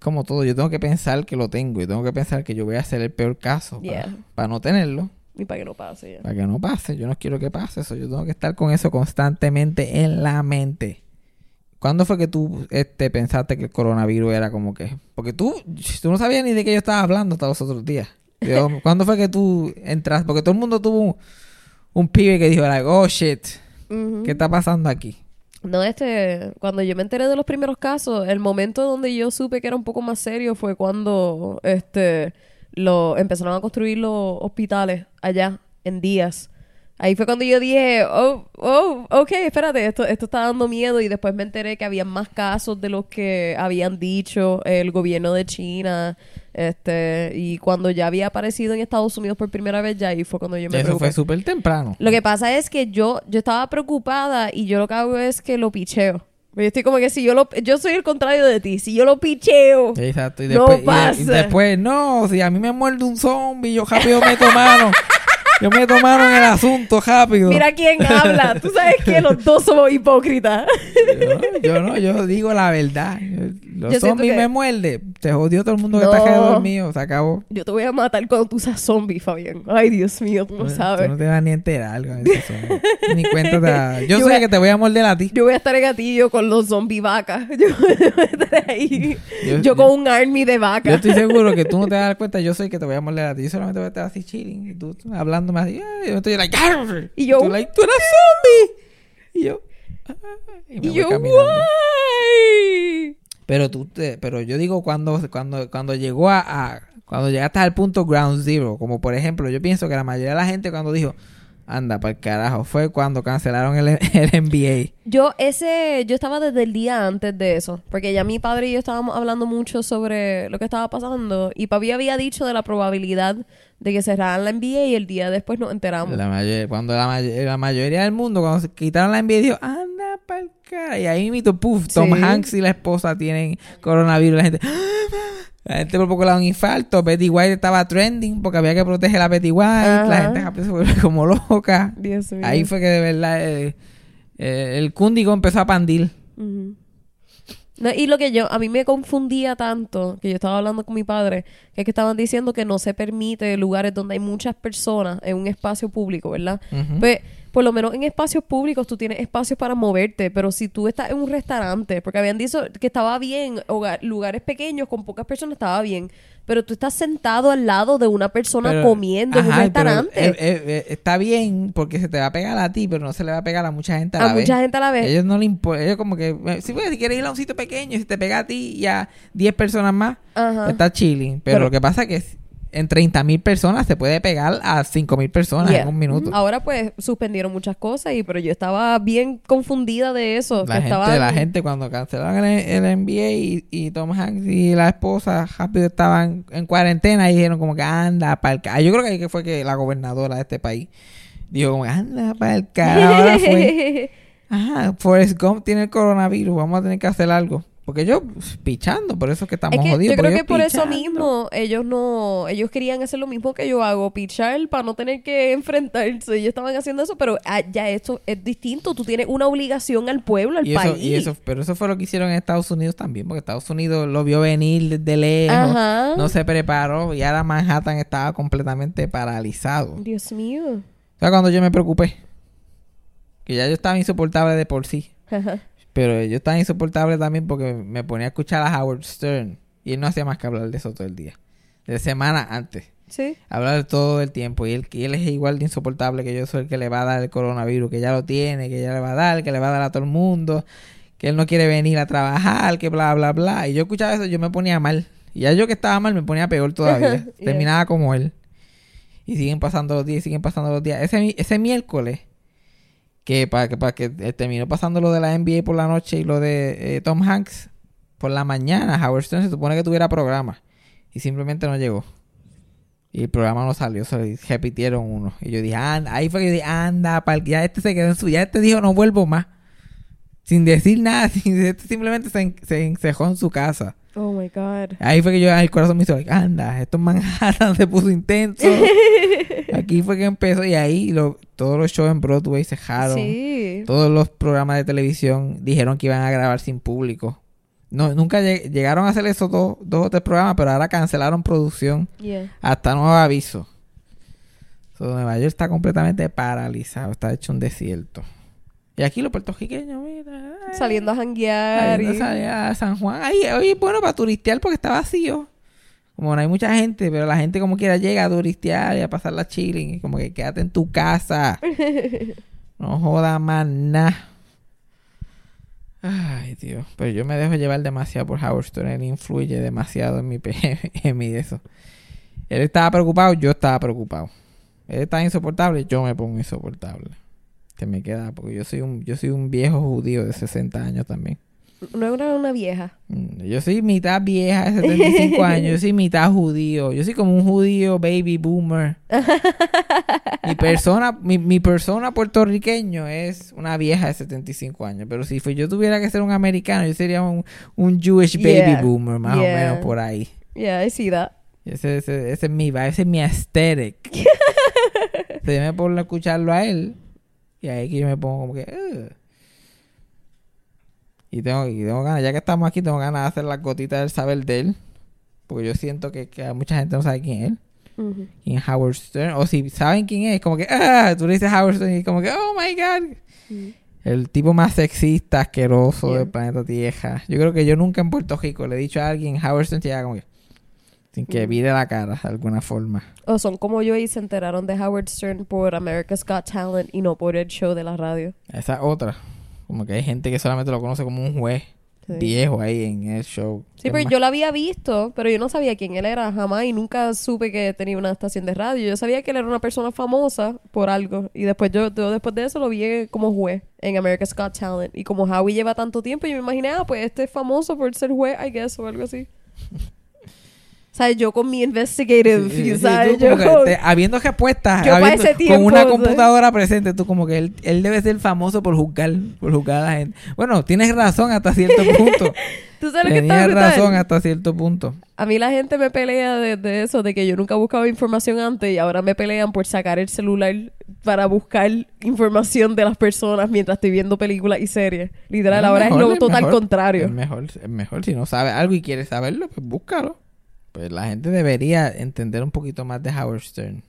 como todo, yo tengo que pensar que lo tengo, yo tengo que pensar que yo voy a hacer el peor caso para, Yeah. para no tenerlo, Y para que no pase. para que no pase, yo no quiero que pase eso, yo tengo que estar con eso constantemente en la mente. ¿Cuándo fue que tú este, pensaste que el coronavirus era como que? Porque tú, tú no sabías ni de qué yo estaba hablando hasta los otros días. Yo, ¿Cuándo fue que tú entraste? Porque todo el mundo tuvo un, un pibe que dijo, like, oh shit. ¿qué está pasando aquí? No, este, cuando yo me enteré de los primeros casos, el momento donde yo supe que era un poco más serio fue cuando, este, lo empezaron a construir los hospitales allá en días. Ahí fue cuando yo dije, oh, oh, ok, espérate, esto, esto está dando miedo y después me enteré que había más casos de los que habían dicho el gobierno de China, este, y cuando ya había aparecido en Estados Unidos por primera vez, ya ahí fue cuando yo me Eso preocupé. fue súper temprano. Lo que pasa es que yo, yo estaba preocupada y yo lo que hago es que lo picheo. Yo estoy como que si yo lo... Yo soy el contrario de ti. Si yo lo picheo... Exacto. Y No después, y- y, pasa. después, no, si a mí me muerde un zombie, yo rápido meto mano. yo meto mano en el asunto rápido. Mira quién habla. Tú sabes que los dos somos hipócritas. Yo, yo no, yo digo la verdad. Yo- Los Yo zombies que- me muerden. Se jodió todo el mundo que No. está alrededor mío. Se acabó. Yo te voy a matar cuando tú seas zombie, Fabián. Ay, Dios mío, tú no sabes. no te vas ni a enterar con esos zombies. Ni cuenta te das. Yo, Yo sé a- que te voy a morder a ti. Yo voy a estar en gatillo con los zombie vacas. Yo voy a estar ahí. Yo- Yo, yo- con un army de Yo vacas. estoy seguro que tú no te vas a dar cuenta. Yo sé que te voy a morder a ti. Yo solamente voy a estar así chilling. Y tú hablándome así. Yo estoy like, "Arr". Y yo- tú, like, tú eres zombie. Y yo. "Ah", y me Y voy yo, caminando. Pero tú te, pero yo digo cuando, cuando, cuando llegó a, a- cuando llegaste al punto ground zero, como por ejemplo, yo pienso que la mayoría de la gente cuando dijo, anda para el carajo, fue cuando cancelaron el, el NBA. Yo ese, yo estaba desde el día antes de eso, porque ya mi padre y yo estábamos hablando mucho sobre lo que estaba pasando y papi había dicho de la probabilidad de que cerraran la NBA y el día después nos enteramos. La cuando la, may- la mayoría del mundo, cuando se quitaron la NBA, dijo, anda para el carajo. Y ahí mito, puff, Tom Sí. Hanks y la esposa tienen coronavirus. La gente, la gente por poco le da un infarto. Betty White estaba trending porque había que proteger a Betty White. La gente se vuelve como loca. Dios mío. Ahí fue que de verdad eh, eh, el cúndigo empezó a pandir. Ujú. No, y lo que yo, a mí me confundía tanto, que yo estaba hablando con mi padre, que es que estaban diciendo que no se permite lugares donde hay muchas personas en un espacio público, ¿verdad? Pues, por lo menos en espacios públicos tú tienes espacios para moverte, pero si tú estás en un restaurante, porque habían dicho que estaba bien, hogar- lugares pequeños con pocas personas estaba bien, pero tú estás sentado al lado de una persona Pero- comiendo en un pero, restaurante. eh, eh, eh, está bien porque se te va a pegar a ti, pero no se le va a pegar a mucha gente a, a la vez. mucha gente a la vez. Ellos no le importa. Ellos como que, si, pues, si quieres ir a un sitio pequeño, si te pega a ti y a 10 personas más, Ajá. está chilling. Pero, Pero- lo que pasa es que en 30 mil personas se puede pegar a 5 mil personas Yeah. en un minuto. Ahora pues suspendieron muchas cosas y pero yo estaba bien confundida de eso. La que gente, la gente cuando cancelaron el, el NBA y, y Tom Hanks y la esposa rápido estaban en cuarentena y dijeron como que anda para el carajo. Yo creo que ahí fue que la gobernadora de este país dijo como anda para el carajo. Ahora fue, ajá, Forrest Gump tiene el coronavirus, vamos a tener que hacer algo. Porque yo, pues, pichando, por eso es que estamos Es que jodidos. yo creo que por eso mismo ellos no, ellos querían hacer lo mismo que yo hago, pichar para no tener que enfrentarse. Ellos estaban haciendo eso, pero ah, ya esto es distinto. Tú tienes una obligación al pueblo, al Y eso, país. y eso, pero eso fue lo que hicieron en Estados Unidos también, porque Estados Unidos lo vio venir desde lejos, Ajá. no se preparó y ahora Manhattan estaba completamente paralizado. Dios mío. O sea, cuando yo me preocupé, que ya yo estaba insoportable de por sí, Ajá. Pero yo estaba insoportable también porque me ponía a escuchar a Howard Stern y él no hacía más que hablar de eso todo el día, de semana antes. sí. Hablar todo el tiempo y él, y él es igual de insoportable que yo soy el que le va a dar el coronavirus, que ya lo tiene, que ya le va a dar, que le va a dar a todo el mundo, que él no quiere venir a trabajar, que bla, bla, bla. Y yo escuchaba eso, yo me ponía mal. Y ya yo que estaba mal me ponía peor todavía. Yeah. Terminaba como él. Y siguen pasando los días, siguen pasando los días. Ese, ese miércoles, que para que, para que eh, terminó pasando lo de la NBA por la noche y lo de eh, Tom Hanks por la mañana, Howard Stern se supone que tuviera programa y simplemente no llegó. Y el programa no salió, se repitieron uno. Y yo dije, anda, ahí fue que yo dije, anda, ya este se quedó en su, ya este dijo no vuelvo más. Sin decir nada, este simplemente se, en- se encejó en su casa. Oh my God. Ahí fue que yo, el corazón me hizo, anda, esto en Manhattan se puso intenso. Aquí fue que empezó y ahí lo- todos los shows en Broadway cejaron. Sí. Todos los programas de televisión dijeron que iban a grabar sin público. No, nunca lleg- llegaron a hacer esos dos, dos o tres programas, pero ahora cancelaron producción Yeah. hasta nuevo aviso. So, Nueva York está completamente paralizado, está hecho un desierto. Y aquí los puertorriqueños, mira, ay, Saliendo a janguear. Y- salía a San Juan. Ay, oye, bueno, para turistear porque está vacío. Como no hay mucha gente, pero la gente como quiera llega a turistear y a pasar la chilling. Y como que quédate en tu casa. No joda más nada. Ay, Dios. Pero yo me dejo llevar demasiado por Howard Stern. Él influye demasiado en mi, en mi eso. Él estaba preocupado, yo estaba preocupado. Él está insoportable, yo me pongo insoportable. Me queda, porque yo soy un, yo soy un viejo judío de 60 años también. No era una vieja. Mm, Yo soy mitad vieja de 75 años, yo soy mitad judío, yo soy como un judío baby boomer. mi persona, mi, mi persona puertorriqueño es una vieja de 75 años, pero si fue- yo tuviera que ser un americano, yo sería un, un Jewish baby Yeah, boomer, más o yeah. menos por ahí. Yeah, I see that. Ese, ese, ese es mi vibe, ese es mi aesthetic. Yo me a escucharlo a él y ahí que yo me pongo como que... "Ugh". Y tengo, y tengo ganas, ya que estamos aquí, tengo ganas de hacer las gotitas del saber de él. Porque yo siento que, que mucha gente no sabe quién es él. Quién es Howard Stern. O si saben quién es, como que... Ah, tú le dices Howard Stern y como que... Oh, my God. El tipo más sexista, asqueroso Yeah. del planeta Tierra. Yo creo que yo nunca en Puerto Rico le he dicho a alguien Howard Stern llega como que... Sin que vire la cara de alguna forma. O son como yo y se enteraron de Howard Stern por America's Got Talent y no por el show de la radio. Esa es otra. Como que hay gente que solamente lo conoce como un juez Sí. viejo ahí en el show. Sí, pero yo lo había visto, pero yo no sabía quién él era jamás y nunca supe que tenía una estación de radio. Yo sabía que él era una persona famosa por algo y después yo, yo después de eso lo vi como juez en America's Got Talent y como Howie lleva tanto tiempo yo me imaginé, ah, pues este es famoso por ser juez, I guess, o algo así. ¿Sabes? Yo con mi investigative, Sí, sí, sí, ¿sabes? tú Yo como que te- habiendo respuestas, Yo pa' habiendo- ese tiempo, con una ¿sabes? computadora presente, tú como que él, él debe ser famoso por juzgar, por juzgar a la gente. Bueno, tienes razón hasta cierto punto. ¿Tú sabes lo que está Tenías brutal? razón hasta cierto punto. A mí la gente me pelea de, de eso, de que yo nunca buscaba información antes y ahora me pelean por sacar el celular para buscar información de las personas mientras estoy viendo películas y series. Literal, ahora mejor, es lo total mejor. contrario. Es mejor, es mejor. Si no sabes algo y quieres saberlo, pues búscalo. Pues la gente debería entender un poquito más de Howard Stern.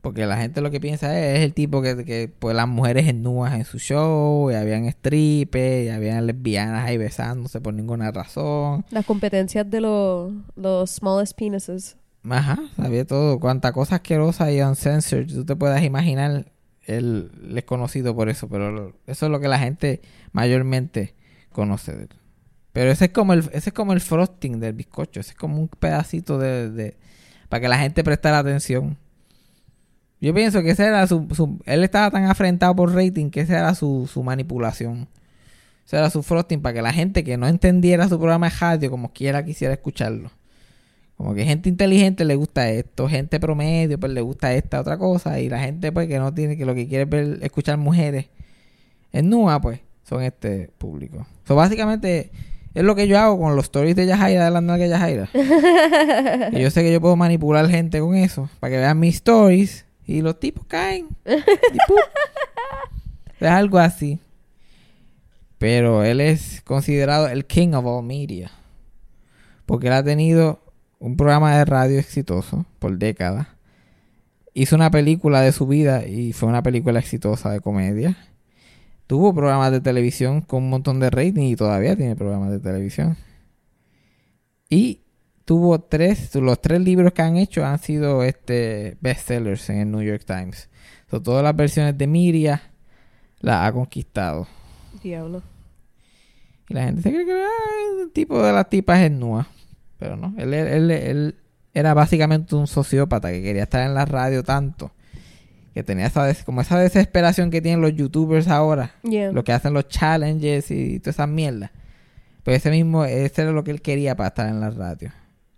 Porque la gente lo que piensa es, es el tipo que, que pues las mujeres ennúas en su show, y habían strippers, y habían lesbianas ahí besándose por ninguna razón. Las competencias de los, los smallest penises. Ajá, sabía todo. Cuánta cosa asquerosa y uncensored tú te puedas imaginar. Él, es conocido por eso, pero eso es lo que la gente mayormente conoce de él. Pero ese es como el, ese es como el frosting del bizcocho. Ese es como un pedacito de, de- para que la gente prestara atención. Yo pienso que ese era su, su- él estaba tan afrentado por rating que esa era su, su manipulación. Ese era su frosting para que la gente que no entendiera su programa de radio como quiera quisiera escucharlo. Como que gente inteligente le gusta esto, gente promedio pues le gusta esta otra cosa y la gente pues que no tiene que lo que quiere es ver, escuchar mujeres en Nua pues son este público. So básicamente es lo que yo hago con los stories de Yajaira de la nalga Yajaira. y yo sé que yo puedo manipular gente con eso para que vean mis stories y los tipos caen. Es algo así. Pero él es considerado el king of all media. Porque él ha tenido un programa de radio exitoso por décadas. Hizo una película de su vida y fue una película exitosa de comedia. Tuvo programas de televisión con un montón de rating y todavía tiene programas de televisión. Y tuvo tres, los tres libros que han hecho han sido este bestsellers en el New York Times. So, todas las versiones de Miria las ha conquistado. Diablo. Y la gente se cree que ah, el tipo de las tipas es Nua. Pero no, él, él, él era básicamente un sociópata que quería estar en la radio tanto que tenía esa des- como esa desesperación que tienen los youtubers ahora, Yeah. los que hacen los challenges y todas esas mierdas. Pues ese mismo, ese era lo que él quería para estar en la radio.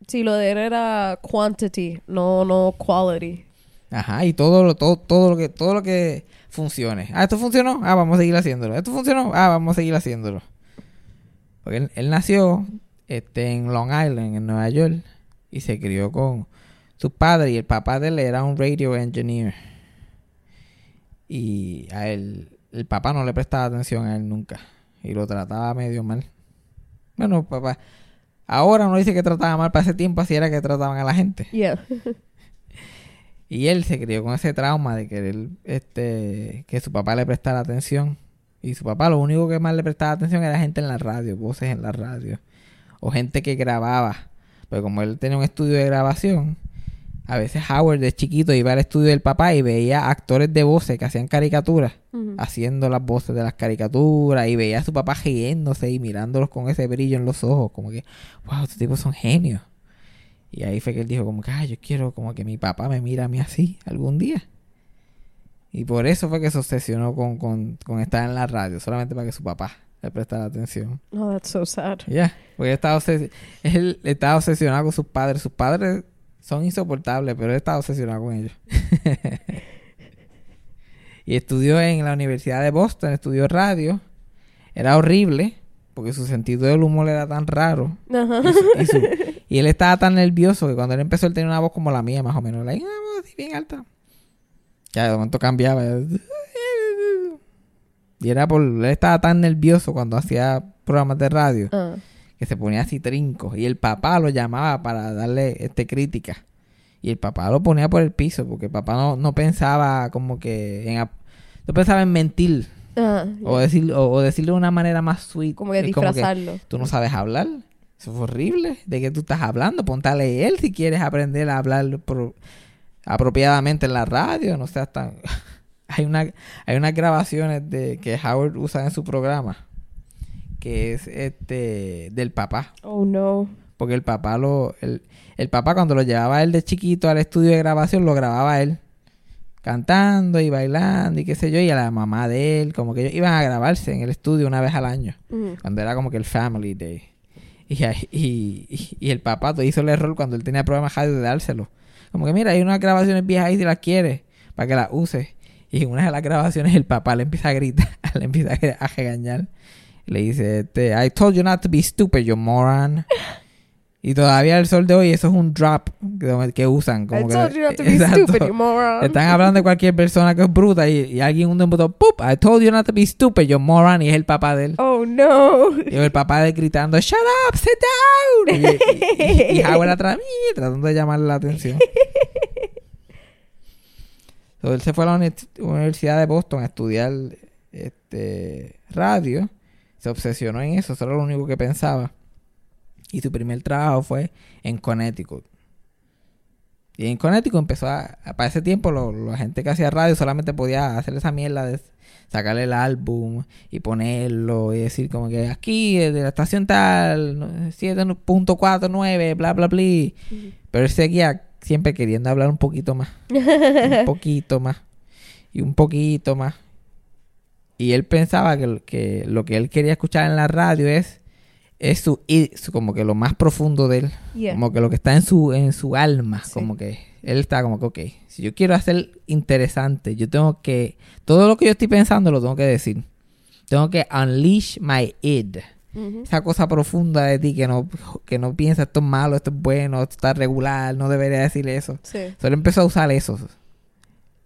Sí, lo de él era quantity, no, no quality. Ajá, y todo lo, todo, todo lo que, todo lo que funcione. Ah, esto funcionó, ah, vamos a seguir haciéndolo. Esto funcionó, ah, vamos a seguir haciéndolo. Porque él, él nació este, en Long Island, en Nueva York, y se crió con sus padres, y el papá de él era un radio engineer. Y a él, el papá no le prestaba atención a él nunca, y lo trataba medio mal. Bueno, papá, ahora uno dice que trataba mal, para ese tiempo así era que trataban a la gente. Yeah. Y él se crió con ese trauma de querer este, que su papá le prestara atención. Y su papá lo único que más le prestaba atención era gente en la radio, voces en la radio. O gente que grababa. Pero como él tenía un estudio de grabación, a veces Howard de chiquito iba al estudio del papá y veía actores de voces que hacían caricaturas, haciendo las voces de las caricaturas, y veía a su papá riéndose y mirándolos con ese brillo en los ojos, como que, wow, estos tipos son genios. Y ahí fue que él dijo como que, ah, yo quiero como que mi papá me mira a mí así algún día. Y por eso fue que se obsesionó con, con, con estar en la radio, solamente para que su papá le prestara atención. Oh, that's so sad. Ya, porque él estaba, obses- él estaba obsesionado con sus padres. Sus padres son insoportables, pero él estaba obsesionado con ellos. y estudió en la Universidad de Boston, estudió radio. Era horrible, porque su sentido del humor era tan raro. Ajá. Y, su- y su- y él estaba tan nervioso que cuando él empezó, él tenía una voz como la mía, más o menos. Like, una voz así bien alta. Ya de momento cambiaba. Y era por... Él estaba tan nervioso cuando hacía programas de radio Ah. Que se ponía así trinco. Y el papá lo llamaba para darle este crítica. Y el papá lo ponía por el piso porque el papá no, no pensaba como que... En, no pensaba en mentir. Ah, O, decir, o, o decirlo de una manera más sweet. como que disfrazarlo. tú no sabes hablar. Eso fue horrible. ¿De qué tú estás hablando? Ponte a leer si quieres aprender a hablar pro- apropiadamente en la radio. No seas tan... hay, una, hay unas grabaciones de que Howard usa en su programa. Que es este del papá. Oh no. Porque el papá lo... El, el papá cuando lo llevaba él de chiquito al estudio de grabación, lo grababa él. Cantando y bailando y qué sé yo. Y a la mamá de él. Como que ellos iban a grabarse en el estudio una vez al año cuando era como que el Family Day. Y, y, y- el papá te hizo el error cuando él tenía problemas de dárselo. Como que mira, hay unas grabaciones viejas ahí si las quieres, para que las uses. Y en una de las grabaciones el papá le empieza a gritar, le empieza a a regañar. Le dice, este, I told you not to be stupid, you moron. Y todavía el sol de hoy eso es un drop que, que usan. Como I que, told you not to be Exacto. stupid, you moron. Están hablando de cualquier persona que es bruta y, y alguien un botón, ¡pup! I told you not to be stupid, you moron. Y es el papá de él. Oh no. Y el papá de gritando, ¡Shut up! ¡Sit down! Y, y, y Howard atrás, "Mí", tratando de llamarle la atención. So, él se fue a la uni- Universidad de Boston a estudiar este, radio. Se obsesionó en eso, eso era lo único que pensaba. Y su primer trabajo fue en Connecticut. Y en Connecticut empezó a... Para ese tiempo lo- la gente que hacía radio solamente podía hacer esa mierda de sacarle el álbum y ponerlo y decir como que aquí eh, de la estación tal no, 7.49 bla bla bla pero él seguía siempre queriendo hablar un poquito más un poquito más y un poquito más y él pensaba que, que lo que él quería escuchar en la radio es es su, su- como que lo más profundo de él Yeah. como que lo que está en su en su alma Sí. como que él está como que ok si yo quiero hacer interesante yo tengo que todo lo que yo estoy pensando lo tengo que decir tengo que unleash my id esa cosa profunda de ti que no que no piensa esto es malo esto es bueno esto está regular no debería decir eso Sí. Solo empezó a usar eso.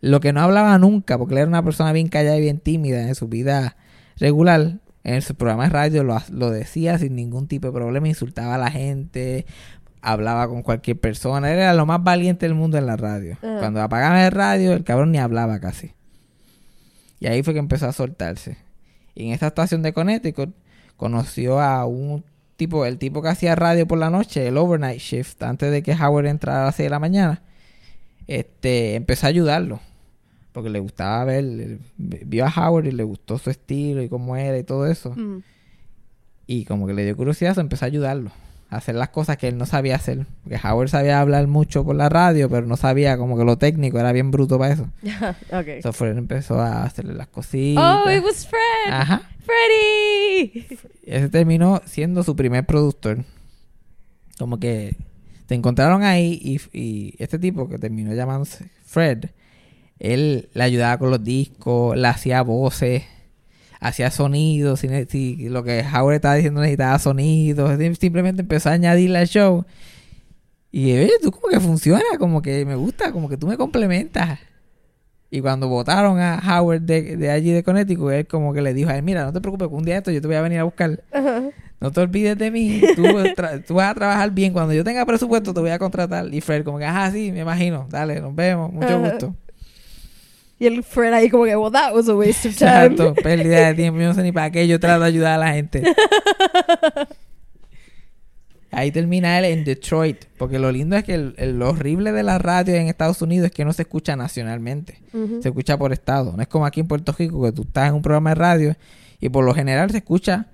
Lo que no hablaba nunca, porque él era una persona bien callada y bien tímida en su vida regular. En su programa de radio lo, lo decía sin ningún tipo de problema, insultaba a la gente, hablaba con cualquier persona. Él era lo más valiente del mundo en la radio. Cuando apagaba el radio, el cabrón ni hablaba casi. Y ahí fue que empezó a soltarse. Y en esa estación de Connecticut conoció a un tipo, el tipo que hacía radio por la noche, el overnight shift, antes de que Howard entrara a las 6 de la mañana. Este, empezó a ayudarlo. Porque le gustaba ver, vio a Howard y le gustó su estilo y cómo era y todo eso. Mm. Y como que le dio curiosidad, se empezó a ayudarlo hacer las cosas que él no sabía hacer. Porque Howard sabía hablar mucho por la radio, pero no sabía como que lo técnico, era bien bruto para eso. ok. Entonces Fred empezó a hacerle las cositas. Oh, it was Fred. Ajá. Freddy. Ese terminó siendo su primer productor. Como que se encontraron ahí y, y este tipo que terminó llamándose Fred, él le ayudaba con los discos, le hacía voces, hacía sonidos. Si, lo que Howard estaba diciendo necesitaba sonidos, sim- simplemente empezó a añadirle al show. Y oye, tú como que funciona, como que me gusta, como que tú me complementas. Y cuando votaron a Howard de, de allí de Connecticut, él como que le dijo a él, mira, no te preocupes, que un día esto yo te voy a venir a buscar. No te olvides de mí. Tú, tú vas a trabajar bien. Cuando yo tenga presupuesto te voy a contratar. Y Fred como que, ajá, sí, me imagino. Dale, nos vemos. Mucho Ajá. gusto. Y el Fred ahí como que, well, that was a waste of time. Exacto. Pérdida de tiempo. Yo no sé ni para qué yo trato de ayudar a la gente. Ahí termina él en Detroit. Porque lo lindo es que el, el- lo horrible de la radio en Estados Unidos es que no se escucha nacionalmente. Se escucha por estado. No es como aquí en Puerto Rico que tú estás en un programa de radio y por lo general se escucha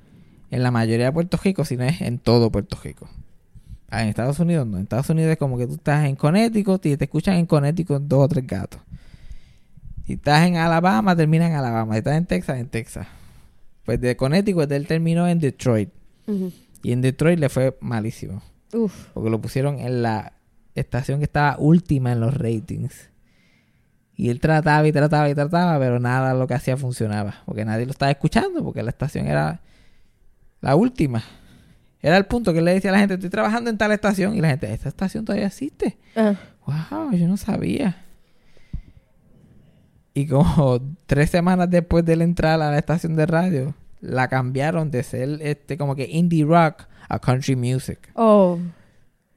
en la mayoría de Puerto Rico, sino es en todo Puerto Rico. Ah, en Estados Unidos no. En Estados Unidos es como que tú estás en Connecticut y te escuchan en Connecticut dos o tres gatos. Si estás en Alabama, termina en Alabama. Si estás en Texas, en Texas. Pues de Connecticut él terminó en Detroit. Y en Detroit le fue malísimo. Uf. Porque lo pusieron en la estación que estaba última en los ratings. Y él trataba y trataba y trataba, pero nada lo que hacía funcionaba. Porque nadie lo estaba escuchando, porque la estación era la última. Era el punto que él le decía a la gente, estoy trabajando en tal estación. Y la gente, ¿esta estación todavía existe? Ah. Wow, yo no sabía. Y como tres semanas después de él entrar a la estación de radio, la cambiaron de ser este como que indie rock a country music. Oh.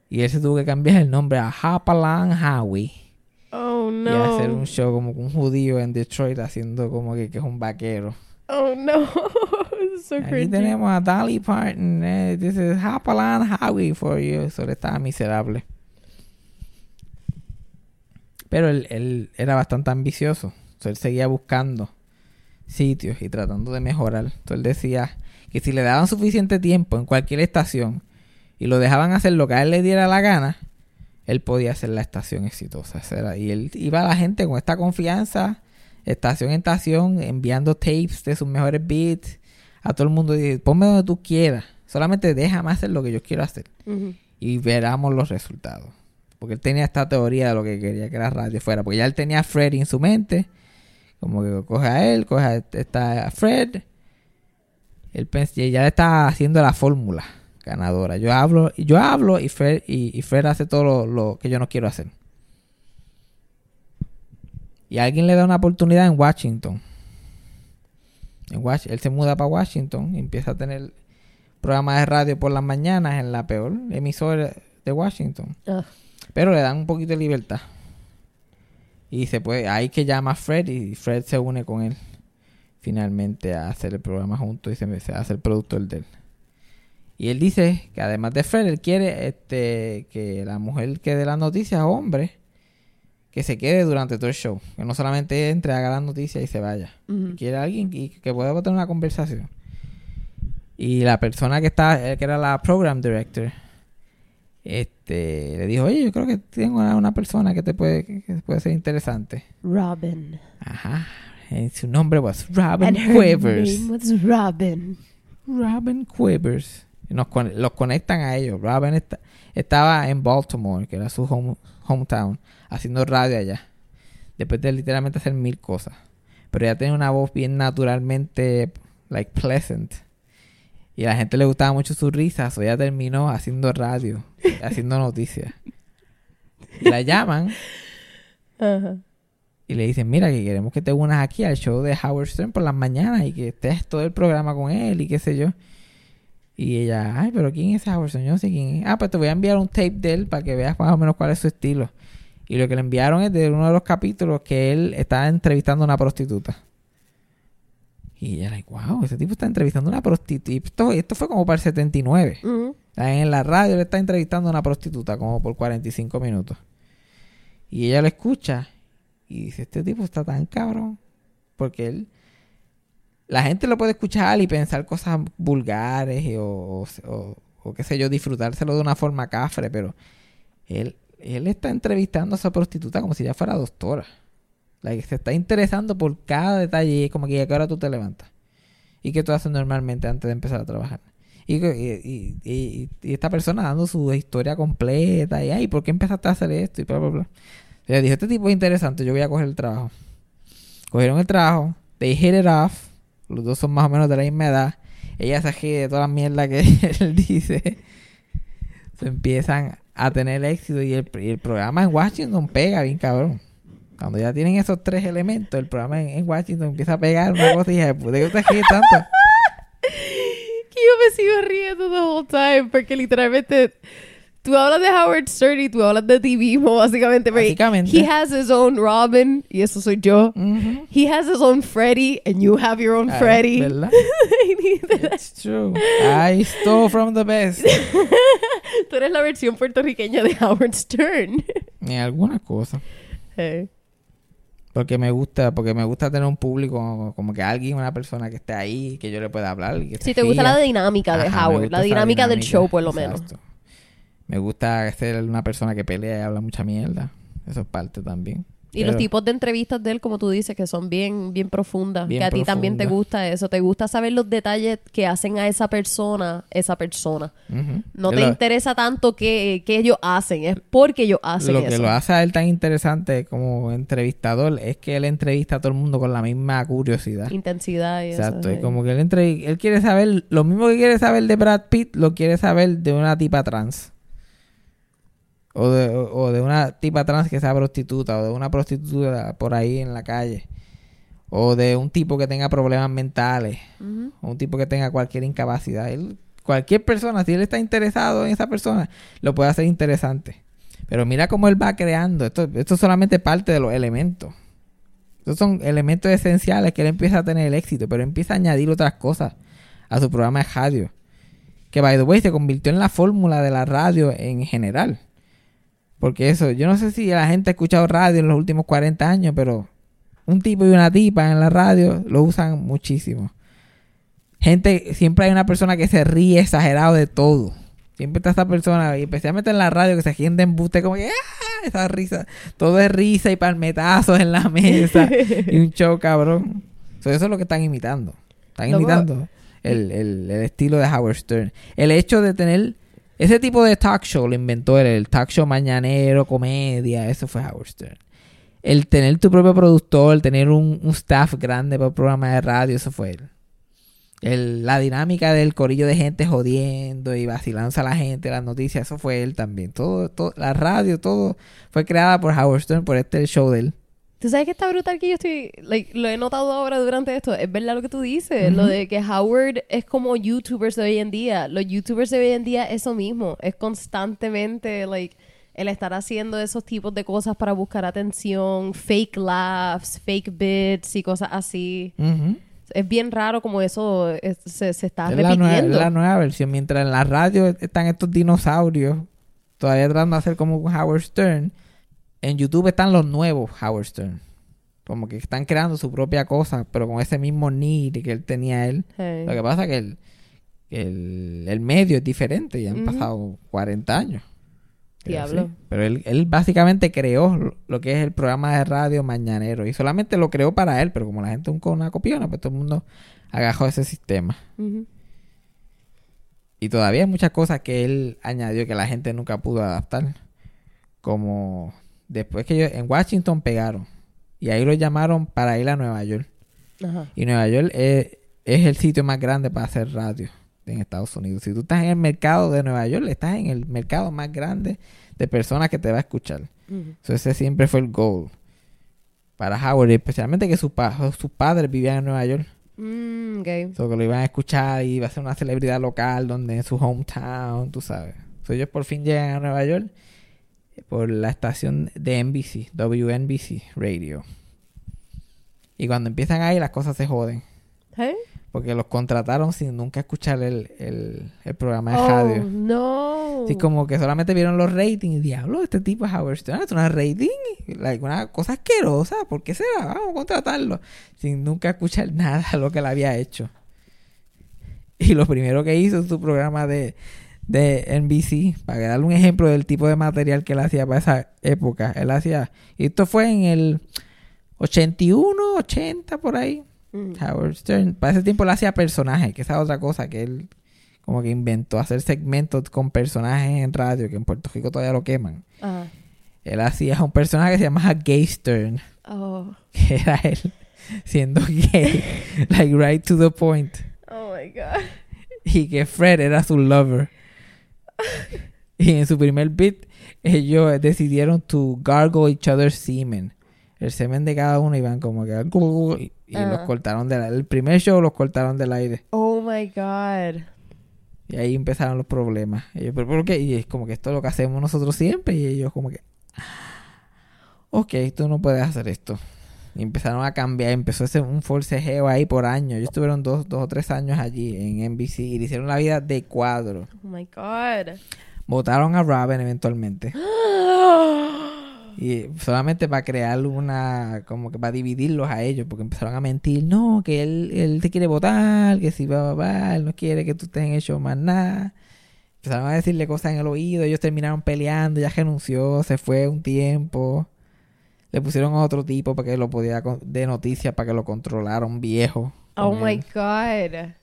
Y él se tuvo que cambiar el nombre a Hapalan Howie. Oh, Y hacer no. un show como un judío en Detroit haciendo como que, que es un vaquero. Oh, no. So Aquí cringy. tenemos a Dolly Parton. Eh, this is Hapalan Howie for you. Eso le estaba miserable. Pero él, él era bastante ambicioso. So, él seguía buscando sitios y tratando de mejorar. Entonces él decía que si le daban suficiente tiempo en cualquier estación y lo dejaban hacer lo que a él le diera la gana, él podía hacer la estación exitosa. Era- Y él iba a la gente con esta confianza, estación en estación, enviando tapes de sus mejores beats a todo el mundo. Y dice, ponme donde tú quieras. Solamente déjame hacer lo que yo quiero hacer. Y veramos los resultados. Porque él tenía esta teoría de lo que quería que la radio fuera. Porque ya él tenía a Fred en su mente. Como que coge a él, coge a esta- a Fred. Él ya le está haciendo la fórmula ganadora. Yo hablo, yo hablo y Fred, y, y Fred hace todo lo, lo que yo no quiero hacer. Y alguien le da una oportunidad en Washington. En él se muda para Washington y empieza a tener programas de radio por las mañanas en la peor emisora de Washington. Ugh. Pero le dan un poquito de libertad. Y se puede, ahí que llama a Fred y Fred se une con él finalmente a hacer el programa juntos y se, hace el productor de él. Y él dice que además de Fred, él quiere este, que la mujer que dé las noticias, hombre, que se quede durante todo el show. Que no solamente entre, haga las noticias y se vaya. Ujú. Quiere alguien que, que pueda tener una conversación. Y la persona que está, eh, que era la program director, este, le dijo, oye, yo creo que tengo una, una persona que te puede, que puede ser interesante. Robin. Ajá. Y su nombre was Robin And her Quivers. name was Robin. Robin Quivers. Nos los conectan a ellos. Robin esta- estaba en Baltimore, que era su home- hometown, haciendo radio allá. Después de literalmente hacer mil cosas. Pero ella tenía una voz bien naturalmente, like, pleasant. Y a la gente le gustaba mucho su risa. So ella terminó haciendo radio, haciendo noticias. Y la llaman y le dicen, mira, que queremos que te unas aquí al show de Howard Stern por las mañanas y que estés todo el programa con él y qué sé yo. Y ella, ay, pero ¿quién es Howard Stern? Yo no sé quién es. Ah, pues te voy a enviar un tape de él para que veas más o menos cuál es su estilo. Y lo que le enviaron es de uno de los capítulos que él estaba entrevistando a una prostituta. Y ella, like, wow, ese tipo está entrevistando a una prostituta. Y esto, esto fue como para el 79. Ujú. En la radio le está entrevistando a una prostituta como por 45 minutos. Y ella lo escucha y dice, este tipo está tan cabrón. Porque él... La gente lo puede escuchar y pensar cosas vulgares y- o, o- o o qué sé yo, disfrutárselo de una forma cafre, pero él, él está entrevistando a esa prostituta como si ya fuera doctora. Like, se está interesando por cada detalle y es como que ¿a qué hora tú te levantas? ¿Y qué tú haces normalmente antes de empezar a trabajar? Y, y- esta persona dando su historia completa y, ay, ¿por qué empezaste a hacer esto? Y bla, bla, bla. Le dije, este tipo es interesante, yo voy a coger el trabajo. Cogieron el trabajo, they hit it off, los dos son más o menos de la misma edad. Ella se de toda la mierda que él dice. Se empiezan a tener éxito y el, y el programa en Washington pega bien cabrón. Cuando ya tienen esos tres elementos, el programa en, en Washington empieza a pegar una cosa y dije, ¿de qué te ríes tanto? Que yo me sigo riendo the whole time porque literalmente tú hablas de Howard Stern y tú hablas de ti mismo básicamente. porque Básicamente. He has his own Robin y eso soy yo. He has his own Freddy and you have your own Ah, Freddy. ¿Verdad? It's true. I stole from the best. tú eres la versión puertorriqueña de Howard Stern. En algunas cosas. Hey. Porque me gusta, porque me gusta tener un público, como que alguien, una persona que esté ahí, que yo le pueda hablar. que Si te gusta la dinámica de Ajá, Howard, la dinámica del show por lo menos. Me gusta ser una persona que pelea y habla mucha mierda. Eso es parte también. Y los Pero- tipos de entrevistas de él, como tú dices, que son bien, bien profundas. Bien que a ti también te gusta eso. Te gusta saber los detalles que hacen a esa persona, esa persona. No te lo- interesa tanto qué, qué ellos hacen, es porque ellos hacen Lo eso. que lo hace a él tan interesante como entrevistador es que él entrevista a todo el mundo con la misma curiosidad. Intensidad y Exacto, eso. y como que él, entre, él quiere saber, lo mismo que quiere saber de Brad Pitt, lo quiere saber de una tipa trans. O de, o, de una tipa trans que sea prostituta, o de una prostituta por ahí en la calle. O de un tipo que tenga problemas mentales, o un tipo que tenga cualquier incapacidad. Él, cualquier persona, si él está interesado en esa persona, lo puede hacer interesante. Pero mira cómo él va creando. Esto, esto es solamente parte de los elementos. Estos son elementos esenciales que él empieza a tener el éxito, pero empieza a añadir otras cosas a su programa de radio. Que, by the way, se convirtió en la fórmula de la radio en general. Porque eso, yo no sé si la gente ha escuchado radio en los últimos 40 años, pero un tipo y una tipa en la radio lo usan muchísimo. Gente, siempre hay una persona que se ríe exagerado de todo. Siempre está esa persona, y especialmente en la radio, que se ríen de embuste, como que ¡ah! esa risa. Todo es risa y palmetazos en la mesa. y un show cabrón. So, eso es lo que están imitando. Están imitando el, el- el estilo de Howard Stern. El hecho de tener ese tipo de talk show lo inventó él, el talk show mañanero, comedia, eso fue Howard Stern. El tener tu propio productor, el tener un, staff grande para el programa de radio, eso fue él. El- la dinámica del corillo de gente jodiendo y vacilándose a la gente, las noticias, eso fue él también. Todo, todo, la radio, todo fue creada por Howard Stern, por este show de él. Tú sabes que está brutal que yo estoy, like, lo he notado ahora durante esto. Es verdad lo que tú dices, lo de que Howard es como YouTubers de hoy en día. Los YouTubers de hoy en día es eso mismo, es constantemente, like, el estar haciendo esos tipos de cosas para buscar atención, fake laughs, fake bits y cosas así. Es bien raro como eso es- se, se está Es la, nueva, es repitiendo. la nueva versión. Mientras en la radio están estos dinosaurios, todavía tratando de hacer como un Howard Stern, en YouTube están los nuevos Howard Stern. Como que están creando su propia cosa, pero con ese mismo need que él tenía él. Hey. Lo que pasa es que el, el, el medio es diferente y han pasado 40 años. Diablo. sí, Pero él, él básicamente creó lo- que es el programa de radio mañanero. Y solamente lo creó para él, pero como la gente es un- una copiona, pues todo el mundo agajó ese sistema. Y todavía hay muchas cosas que él añadió que la gente nunca pudo adaptar. Como después que ellos en Washington pegaron. Y ahí lo llamaron para ir a Nueva York. Ajá. Y Nueva York es, es el sitio más grande para hacer radio en Estados Unidos. Si tú estás en el mercado de Nueva York, estás en el mercado más grande de personas que te va a escuchar. Ujú. So, ese siempre fue el goal. Para Howard, especialmente que sus pa- sus padres vivían en Nueva York. Mm, ok. So, que lo iban a escuchar y iba a ser una celebridad local donde en su hometown, tú sabes. So, ellos por fin llegan a Nueva York por la estación de NBC, WNBC Radio. Y cuando empiezan ahí las cosas se joden. Hey. Porque los contrataron sin nunca escuchar el, el, el programa de Oh, radio. no. Así como que solamente vieron los ratings y diablo, este tipo es Howard Stern, es una rating, like, una cosa asquerosa, ¿por qué será? Vamos a contratarlo. Sin nunca escuchar nada de lo que él había hecho. Y lo primero que hizo en su programa de, de NBC, para darle un ejemplo del tipo de material que él hacía para esa época. Él hacía, y esto fue en el 81, 80 por ahí. Mm. Howard Stern, para ese tiempo él hacía personajes, que esa es otra cosa que él como que inventó, hacer segmentos con personajes en radio, que en Puerto Rico todavía lo queman. Él hacía un personaje que se llamaba Gay Stern, Oh. que era él siendo gay, like right to the point. Oh my God. Y que Fred era su lover. Y en su primer beat, ellos decidieron to gargle each other's semen. El semen de cada uno iban como que... Y, y los Ah. cortaron del. El primer show los cortaron del aire. Oh my God. Y ahí empezaron los problemas. Y yo, ¿pero por qué? Y es como que esto es lo que hacemos nosotros siempre. Y ellos como que... "Ah, Ok, tú no puedes hacer esto. Y empezaron a cambiar. Empezó ese, un forcejeo ahí por años. Ellos estuvieron dos, dos o tres años allí en NBC. Y le hicieron la vida de cuadro. Oh my God. Votaron a Raven eventualmente. Y solamente para crear una, como que para dividirlos a ellos, porque empezaron a mentir, no, que él, él te quiere votar, que si va, va, va, él no quiere que tú estés en el show más nada. Empezaron a decirle cosas en el oído, ellos terminaron peleando, ya renunció, se fue un tiempo. Le pusieron a otro tipo para que lo podía de noticias, para que lo controlara, un viejo. Oh my él. God.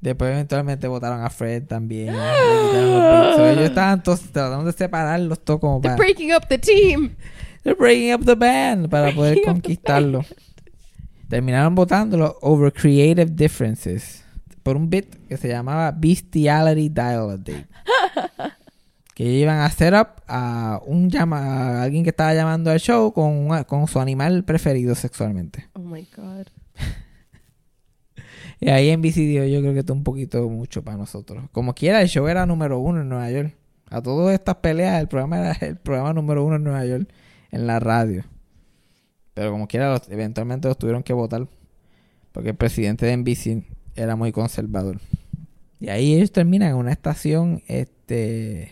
Después eventualmente votaron a Fred también. So, ellos estaban todos tratando de separarlos todos como They're para... breaking up the team. They're breaking up the band para poder Breaking conquistarlo. Terminaron votándolo over creative differences por un bit que se llamaba Bestiality Dialogate. que iban a hacer up a un llama a alguien que estaba llamando al show con, una- con su animal preferido sexualmente. Oh my God. Y ahí en dio yo creo que está un poquito mucho para nosotros. Como quiera, el show era número uno en Nueva York. A todas estas peleas, el programa era el programa número uno en Nueva York en la radio. Pero como quiera, los- eventualmente los tuvieron que votar. Porque el presidente de NBC era muy conservador. Y ahí ellos terminan en una estación, este...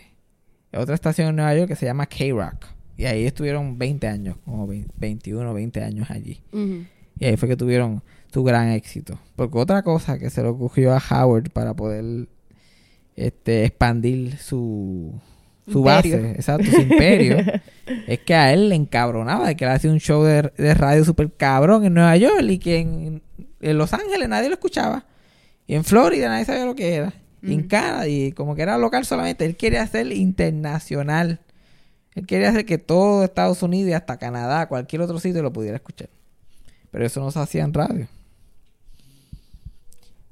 Otra estación en Nueva York que se llama K-Rock. Y ahí estuvieron 20 años, como 20 21 o 20 años allí. Y ahí fue que tuvieron su gran éxito. Porque otra cosa que se le ocurrió a Howard para poder este, expandir su, su Imperio. base, exacto, su imperio, es que a él le encabronaba de que él hacía un show de, de radio super cabrón en Nueva York y que en, en Los Ángeles nadie lo escuchaba. Y en Florida nadie sabía lo que era. En. Canadá, y como que era local solamente, él quería hacer internacional. Él quería hacer que todo Estados Unidos y hasta Canadá, cualquier otro sitio lo pudiera escuchar. Pero eso no se hacía en radio.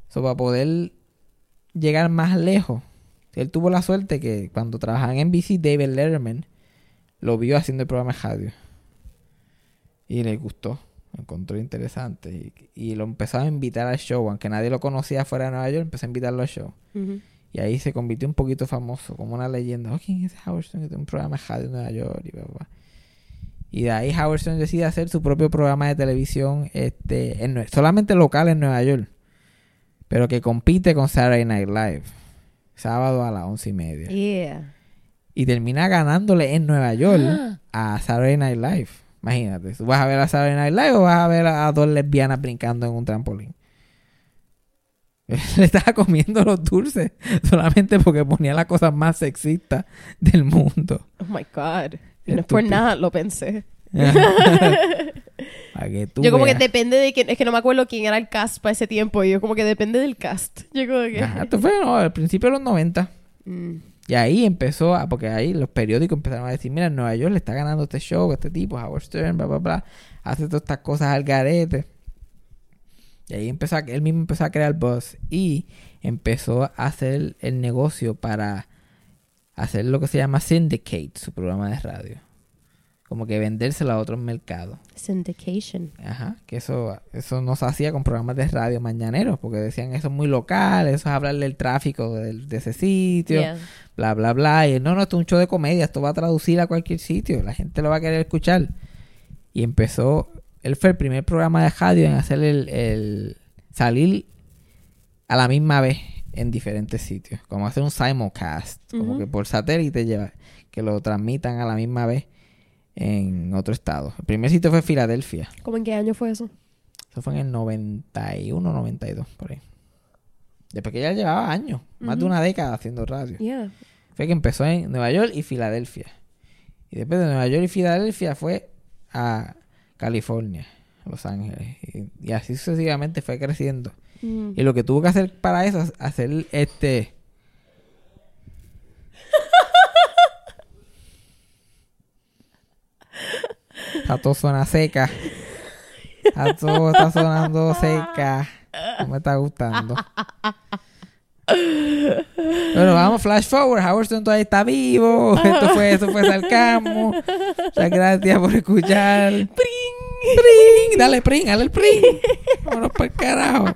Eso para poder llegar más lejos. Él tuvo la suerte que cuando trabajaba en NBC, David Letterman lo vio haciendo el programa de radio. Y le gustó. Lo encontró interesante. Y, y lo empezó a invitar al show. Aunque nadie lo conocía fuera de Nueva York, empezó a invitarlo al show. Y ahí se convirtió un poquito famoso, como una leyenda. Oh, ¿quién es Howard Stern? Que tiene un programa de radio en Nueva York y bla, bla, bla. Y de ahí Howard Stern decide hacer su propio programa de televisión este, en solamente local en Nueva York. Pero que compite con Saturday Night Live. Sábado a las once y media. Yeah. Y termina ganándole en Nueva York a Saturday Night Live. Imagínate, ¿tú vas a ver a Saturday Night Live o vas a ver a, a dos lesbianas brincando en un trampolín? Le estaba comiendo los dulces solamente porque ponía las cosas más sexistas del mundo. Oh my God. Y no es por Estúpido. nada, lo pensé. Para que tú yo como que depende de quién, es que no me acuerdo quién era el cast para ese tiempo. Y yo como que depende del cast. Yo como que... Ajá, esto fue no, al principio de los 90. Mm. Y ahí empezó, a, porque ahí los periódicos empezaron a decir, mira, Nueva York le está ganando este show, este tipo, Howard Stern, bla, bla, bla, hace todas estas cosas al garete. Y ahí empezó, a, él mismo empezó a crear buzz y empezó a hacer el negocio para hacer lo que se llama Syndicate, su programa de radio. Como que vendérselo a otros mercados. Syndication. Ajá, que eso, eso no se hacía con programas de radio mañaneros, porque decían eso es muy local, eso es hablarle del tráfico de, ese sitio, Yeah. bla, bla, bla. Y él, no, no, esto es un show de comedia, esto va a traducir a cualquier sitio, la gente lo va a querer escuchar. Y empezó, él fue el primer programa de radio en hacer el, el salir a la misma vez en diferentes sitios, como hacer un simulcast, como que por satélite lleva, que lo transmitan a la misma vez en otro estado. El primer sitio fue Filadelfia. ¿Cómo en qué año fue eso? Eso fue en el 91, 92, por ahí. Después que ya llevaba años, más de una década haciendo radio. Yeah. Fue que empezó en Nueva York y Filadelfia. Y después de Nueva York y Filadelfia fue a California, Los Ángeles. Y, y así sucesivamente fue creciendo. Y lo que tuvo que hacer para eso es hacer este. Está todo suena seca. Está todo está sonando seca. No me está gustando. Bueno, vamos, flash forward. Howard Stern todavía está vivo. Esto fue, esto fue sarcasmo. Muchas gracias por escuchar. ¡Pring! ¡Pring! Dale, pring, dale el pring. Vámonos para el carajo.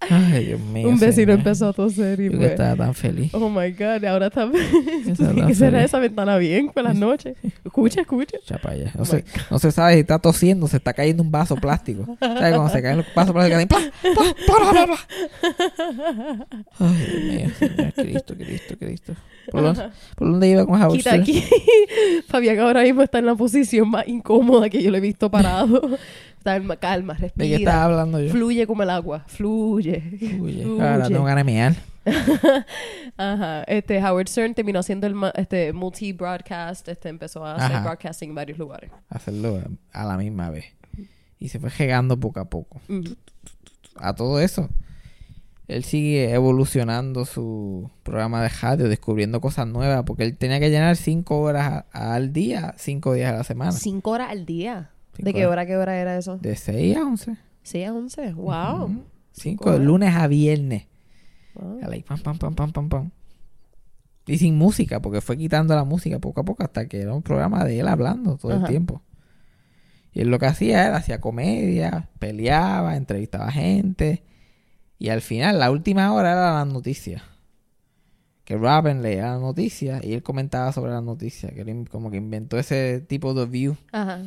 Ay, Dios mío. Un vecino señor. empezó a toser y Yo que pues... estaba tan feliz. Oh my God, ahora está... ¿Qué será feliz. esa ventana bien por las noches? Escucha, escucha. Chapa ya. No, Oh se, no se sabe si está tosiendo, se está cayendo un vaso plástico. ¿Sabes? Cuando se caen los vasos plásticos, ¡pla! ¡pla! ¡pla! ¡pla! Ay, Dios mío, Señor Cristo, Cristo, Cristo. ¿Por dónde, por dónde iba con Quita Stern? aquí. Fabián ahora mismo está en la posición más incómoda que yo le he visto parado. En calma, ¿De qué respira. estaba hablando yo? Fluye como el agua. Fluye. Uy, Fluye. ahora tengo ganas de mear. Ajá. Este, Howard Stern terminó haciendo el este, multi-broadcast. Este, empezó a hacer Ajá. broadcasting en varios lugares. Hacerlo a la misma vez. Y se fue llegando poco a poco. Ujú. A todo eso. Él sigue evolucionando su programa de radio, descubriendo cosas nuevas, porque él tenía que llenar cinco horas al día, cinco días a la semana. Cinco horas al día. ¿De qué hora a qué hora era eso? De 6 a 11. Sí, a once. Wow. Ujú. Cinco Cinco, de lunes a viernes. Wow. Dale, pam, pam, pam, pam, pam, pam. Y sin música, porque fue quitando la música poco a poco hasta que era un programa de él hablando todo Ajá. el tiempo. Y él lo que hacía era, hacía comedia, peleaba, entrevistaba gente. Y al final, la última hora era las noticias. Que Robin leía las noticias y él comentaba sobre las noticias. Que él como que inventó ese tipo de view. Ajá.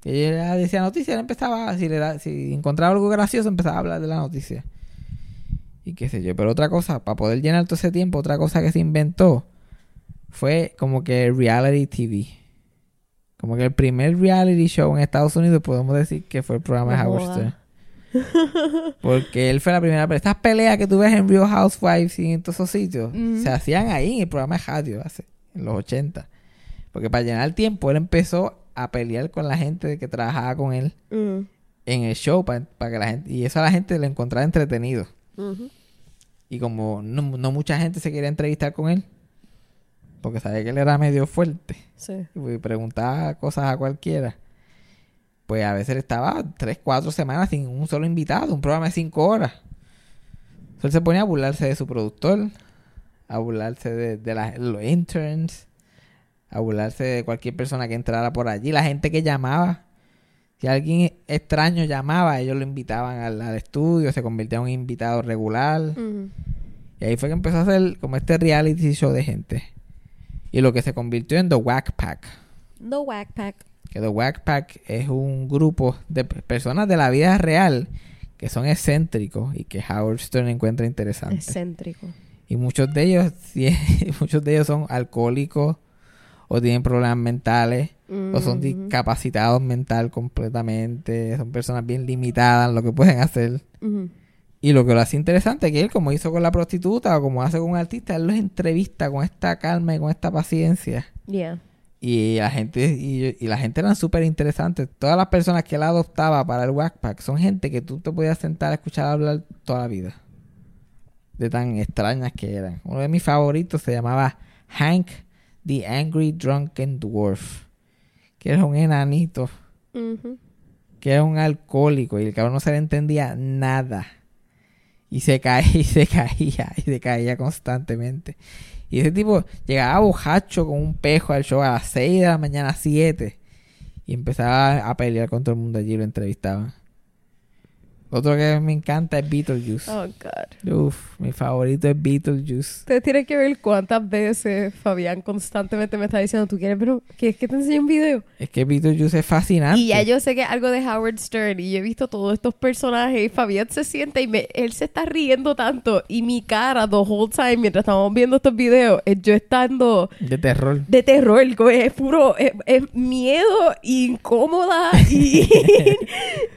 Que ella decía noticias, él empezaba, si, le da- si encontraba algo gracioso, empezaba a hablar de la noticia. Y qué sé yo. Pero otra cosa, para poder llenar todo ese tiempo, otra cosa que se inventó fue como que reality TV. Como que el primer reality show en Estados Unidos podemos decir que fue el programa de Howard. Stern. Porque él fue la primera. Estas peleas que tú ves en Real Housewives y en todos esos sitios se hacían ahí en el programa de radio hace, en los 80. Porque para llenar el tiempo, él empezó a pelear con la gente que trabajaba con él Mm. en el show para, que la gente. Y eso a la gente le encontraba entretenido. Y como no, no mucha gente se quería entrevistar con él, porque sabía que él era medio fuerte Sí. y preguntaba cosas a cualquiera, pues a veces él estaba tres, cuatro semanas sin un solo invitado, un programa de cinco horas. Entonces él se ponía a burlarse de su productor, a burlarse de, de la- los interns, a burlarse de cualquier persona que entrara por allí, la gente que llamaba. Si alguien extraño llamaba, ellos lo invitaban al, al estudio, se convertía en un invitado regular. Y ahí fue que empezó a hacer como este reality show de gente. Y lo que se convirtió en The Whack Pack. No whack pack. Que The Whack Pack es un grupo de pe- personas de la vida real que son excéntricos y que Howard Stern encuentra interesante. Excéntrico. Y muchos de ellos, sí, muchos de ellos son alcohólicos o tienen problemas mentales o son Ujú. discapacitados mental completamente, son personas bien limitadas en lo que pueden hacer. Y lo que lo hace interesante es que él, como hizo con la prostituta o como hace con un artista, él los entrevista con esta calma y con esta paciencia. Yeah. Y la gente, y, y la gente eran súper interesantes. Todas las personas que él adoptaba para el Wackpack son gente que tú te podías sentar a escuchar hablar toda la vida. De tan extrañas que eran. Uno de mis favoritos se llamaba Hank the Angry Drunken Dwarf. Que era un enanito que era un alcohólico y el cabrón no se le entendía nada. Y se caía y se caía y se caía constantemente. Y ese tipo llegaba bojacho con un pejo al show a las 6 de la mañana, 7. Y empezaba a pelear con todo el mundo allí y lo entrevistaban. Otro que me encanta es Beetlejuice. Oh, God. Uf, mi favorito es Beetlejuice. Ustedes tienen que ver cuántas veces Fabián constantemente me está diciendo, ¿tú quieres, pero quieres que te enseñe un video? Es que Beetlejuice es fascinante. Y ya yo sé que es algo de Howard Stern y yo he visto todos estos personajes y Fabián se sienta y me, él se está riendo tanto y mi cara the whole time mientras estamos viendo estos videos es yo estando De terror. de terror, es puro es, es miedo incómoda y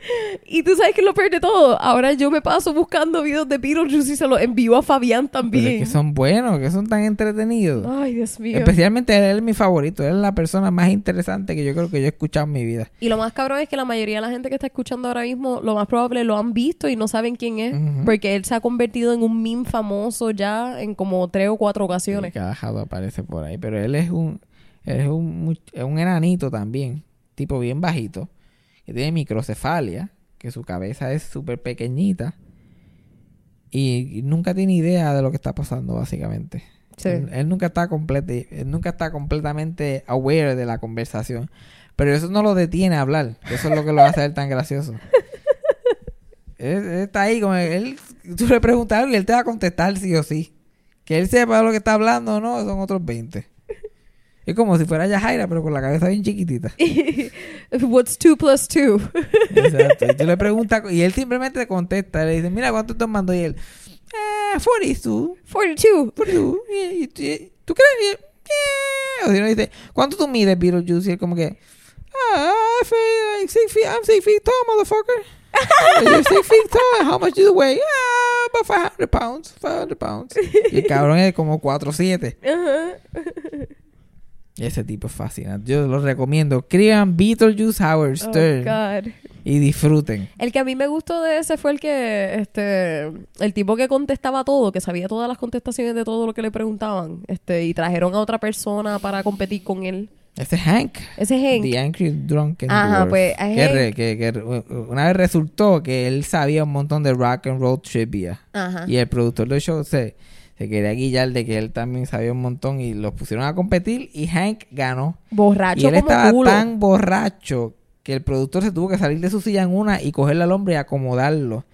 y tú sabes que lo peor de todo, ahora yo me paso buscando videos de Beetlejuice y se los envío a Fabián Pero también. es que son buenos, que son tan entretenidos. Ay, Dios mío. Especialmente él es mi favorito. Él es la persona más interesante que yo creo que yo he escuchado en mi vida. Y lo más cabrón es que la mayoría de la gente que está escuchando ahora mismo, lo más probable lo han visto y no saben quién es. Porque él se ha convertido en un meme famoso ya en como tres o cuatro ocasiones. Y cada jato aparece por ahí. Pero él es un, él es un, un enanito también. Tipo bien bajito. Que tiene microcefalia. Que su cabeza es súper pequeñita. Y, nunca tiene idea de lo que está pasando, básicamente. Sí. Él, él nunca está complete, él nunca está completamente aware de la conversación. Pero eso no lo detiene a hablar. Eso es lo que lo hace a él tan gracioso. él, él está ahí como él, tú le preguntas y él te va a contestar sí o sí. Que él sepa de lo que está hablando o no, son otros 20. Es como si fuera Yajaira, pero con la cabeza bien chiquitita. What's two plus two? Exacto. Y tú le preguntas y él simplemente te contesta. Le dice, mira, ¿cuánto estás tomando? Y él, eh, 42. 42. 42. Y- ¿Tú crees? "Yeah". O si no dice, ¿cuánto tú mides, Beetlejuice? Y él como que, ah, I feel like six feet, I'm six feet tall, motherfucker. You're six feet tall. How much do you weigh? Ah, about 500 pounds. 500 pounds. Y el cabrón es como 4'7". Ajá. Ese tipo es fascinante. Yo lo recomiendo. Escriban Beetlejuice Howard Oh, Stern God. y disfruten. El que a mí me gustó de ese fue el que, este, el tipo que contestaba todo, que sabía todas las contestaciones de todo lo que le preguntaban, este, y trajeron a otra persona para competir con él. Ese es Hank. Ese es Hank. The Angry Drunken Ajá, Dwarf. pues, que, Hank- re- que- que una vez resultó que él sabía un montón de rock and roll trivia. Ajá. Y el productor del show se, se quería guillar de que él también sabía un montón y los pusieron a competir y Hank ganó. y Borracho él como estaba culo. tan borracho que el productor se tuvo que salir de su silla en una y cogerle al hombre y acomodarlo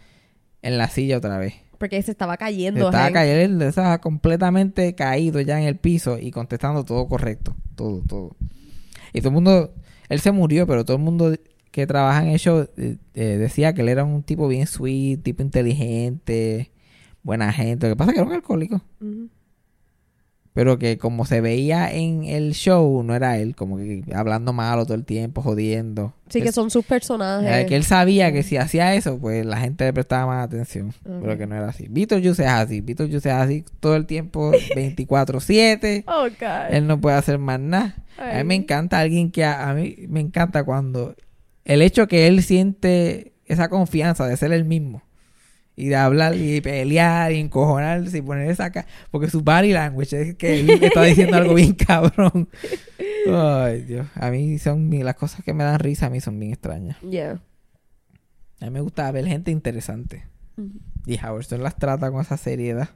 en la silla otra vez. Porque se estaba cayendo. Estaba Hank. cayendo, él estaba completamente caído ya en el piso y contestando todo correcto. Todo, todo. Y todo el mundo, él se murió, pero todo el mundo que trabaja en el show eh, eh, decía que él era un tipo bien sweet, tipo inteligente, buena gente. Lo que pasa es que era un alcohólico. Pero que como se veía en el show, no era él, como que hablando malo todo el tiempo, jodiendo. Sí, que son sus personajes. eh, que él sabía que si hacía eso, pues la gente le prestaba más atención. Pero que no era así. Beetlejuice es así. Beetlejuice es así todo el tiempo, 24-7. Oh, God. Él no puede hacer más nada. A mí me encanta alguien que... A, a mí me encanta cuando... El hecho que él siente esa confianza de ser el mismo. Y de hablar y pelear y encojonarse y poner esa cara. Porque su body language es que él está diciendo algo bien cabrón. Ay, Dios. A mí son... Las cosas que me dan risa a mí son bien extrañas. Yeah. A mí me gusta ver gente interesante. Y Howard Stern las trata con esa seriedad.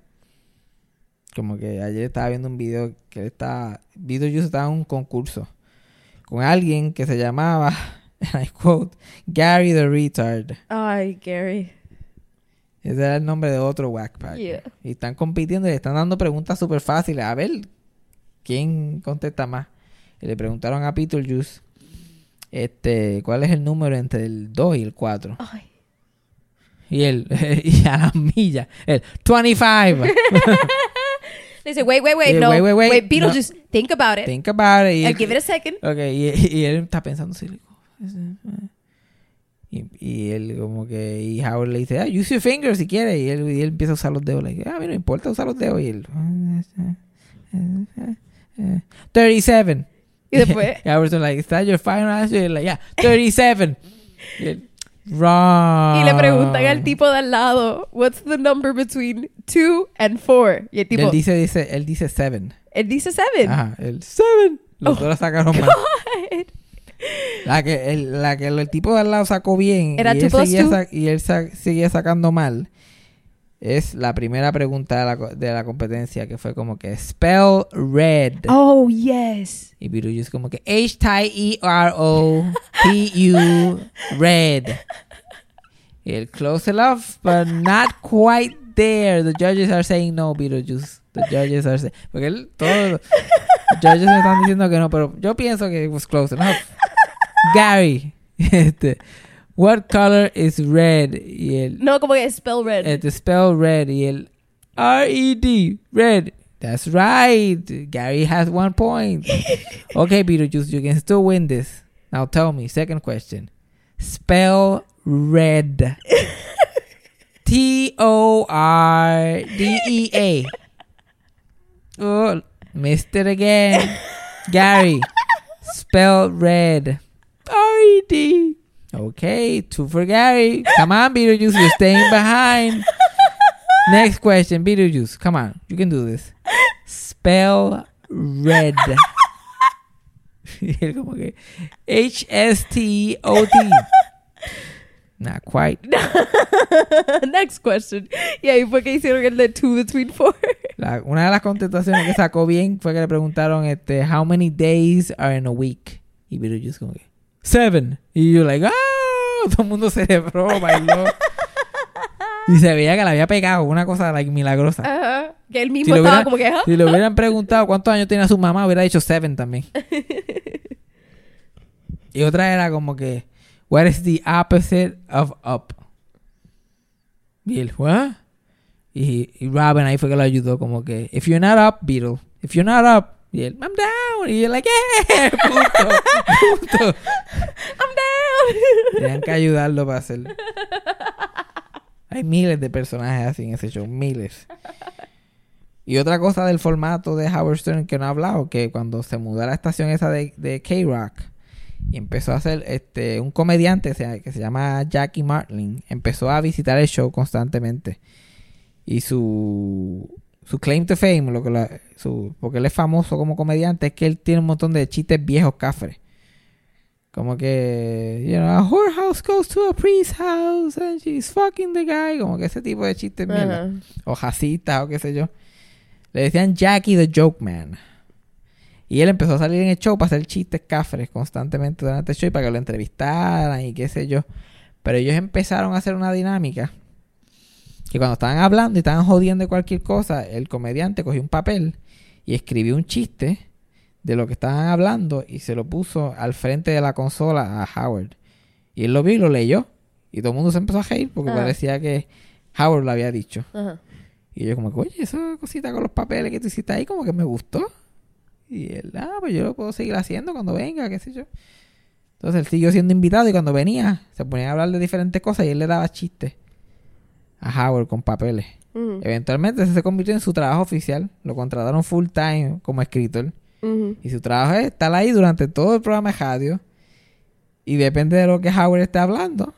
Como que ayer estaba viendo un video que él está... Beetlejuice estaba en un concurso. Con alguien que se llamaba... And I quote... Gary the Retard. Ay, Gary. Ese era el nombre de otro whackpack. Yeah. Y están compitiendo y le están dando preguntas súper fáciles. A ver quién contesta más. Y le preguntaron a Beetlejuice... Este, ¿cuál es el número entre el 2 y el 4? Ay. Y él, y a la milla, el 25. Le dice, wait, wait, wait, no. wait, wait, wait. Beetlejuice, think about it. Think about it. I'll give it a second. Ok, y, y él está pensando así. like, oh, ese, eh. Y, y él como que... Y Howard le dice, ah, use your fingers si quieres. Y él, y él empieza a usar los dedos. Like, ah, a mí no me importa usar los dedos. Y él... eh, 37. Y después- y Howard's like, is that your final answer? Y él like, yeah, 37. y él, wrong. Y le preguntan al tipo de al lado, what's the number between two and four? Y el tipo, Él dice, dice, él dice 7. él dice seven. Ajá, el 7. Los Oh, dos la sacaron mal. La que, el, la que el tipo de al lado sacó bien Era y, él seguía sa- y él sa- seguía sacando mal es la primera pregunta de la, co- de la competencia que fue como que spell red Oh, yes. y Beetlejuice como que H T E R O P U red. Y el close enough but not quite there. The judges are saying no Beetlejuice the judges are saying porque él todos los judges me están diciendo que no pero yo pienso que it was close enough Gary este what color is red y el No, como que spell red. eh, the spell red y el R E D red. That's right. Gary has one point. okay, Beetlejuice, you can still win this. Now tell me, second question. Spell red. T O R D E A. Oh, missed it again. Gary. spell red. D. Okay, two for Gary. Come on, Beetlejuice, you're staying behind. Next question, Beetlejuice. Come on, you can do this. Spell red. Y él como que H S T O T. Not quite. Next question. Yeah, y ahí fue que hicieron el de two between four. La- una de las contestaciones que sacó bien fue que le preguntaron este how many days are in a week y Beetlejuice como que seven. Y yo like ah todo el mundo celebró bailó. Y se veía que le había pegado una cosa like milagrosa. Ajá. Que él si mismo le, estaba hubieran, como que, ¿ah? si le hubieran preguntado cuántos años tenía su mamá hubiera dicho seven también. Y otra era como que what is the opposite of up y él what y, y Robin ahí fue que lo ayudó como que if you're not up Beetle. If you're not up y él I'm down. Y él like yeah punto punto. I'm down. tenían que ayudarlo para hacer. Hay miles de personajes así en ese show miles. Y otra cosa del formato de Howard Stern que no he hablado que cuando se mudó a la estación esa de, de K-Rock y empezó a hacer este un comediante que se llama Jackie Martling empezó a visitar el show constantemente. Y su su claim to fame lo que la- su, porque él es famoso como comediante es que él tiene un montón de chistes viejos cafres como que you know a whorehouse goes to a priest house and she's fucking the guy como que ese tipo de chistes mierda Ajá. o jacitas o qué sé yo. Le decían Jackie the Joke Man. Y él empezó a salir en el show para hacer chistes cafres constantemente durante el show y para que lo entrevistaran y qué sé yo. Pero ellos empezaron a hacer una dinámica que cuando estaban hablando y estaban jodiendo de cualquier cosa, el comediante cogió un papel y escribió un chiste de lo que estaban hablando y se lo puso al frente de la consola a Howard. Y él lo vio y lo leyó. Y todo el mundo se empezó a reír porque Ah. parecía que Howard lo había dicho. Ajá. Y yo como que, oye, esa cosita con los papeles que tú hiciste ahí como que me gustó. Y él, ah, pues yo lo puedo seguir haciendo cuando venga, qué sé yo. Entonces él siguió siendo invitado y cuando venía se ponía a hablar de diferentes cosas y él le daba chistes a Howard con papeles. Eventualmente se convirtió en su trabajo oficial. Lo contrataron full time como escritor. Y su trabajo es estar ahí durante todo el programa de radio. Y depende de lo que Howard esté hablando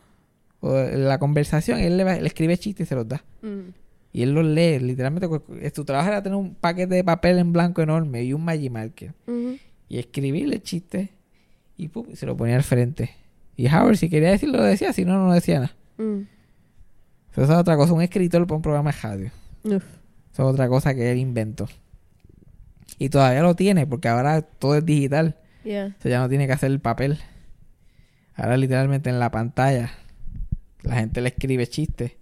o la conversación, él le, va- le escribe chistes y se los da. Y él los lee, literalmente. cu- Su trabajo era tener un paquete de papel en blanco enorme y un Magic Marker. Y escribirle chistes y pum, y se lo ponía al frente. Y Howard, si quería decirlo, lo decía, si no, no decía nada. Esa es otra cosa, un escritor para un programa de radio. Uf. Esa es otra cosa que él inventó. Y todavía lo tiene, porque ahora todo es digital. Yeah. O sea, ya no tiene que hacer el papel. Ahora literalmente en la pantalla la gente le escribe chistes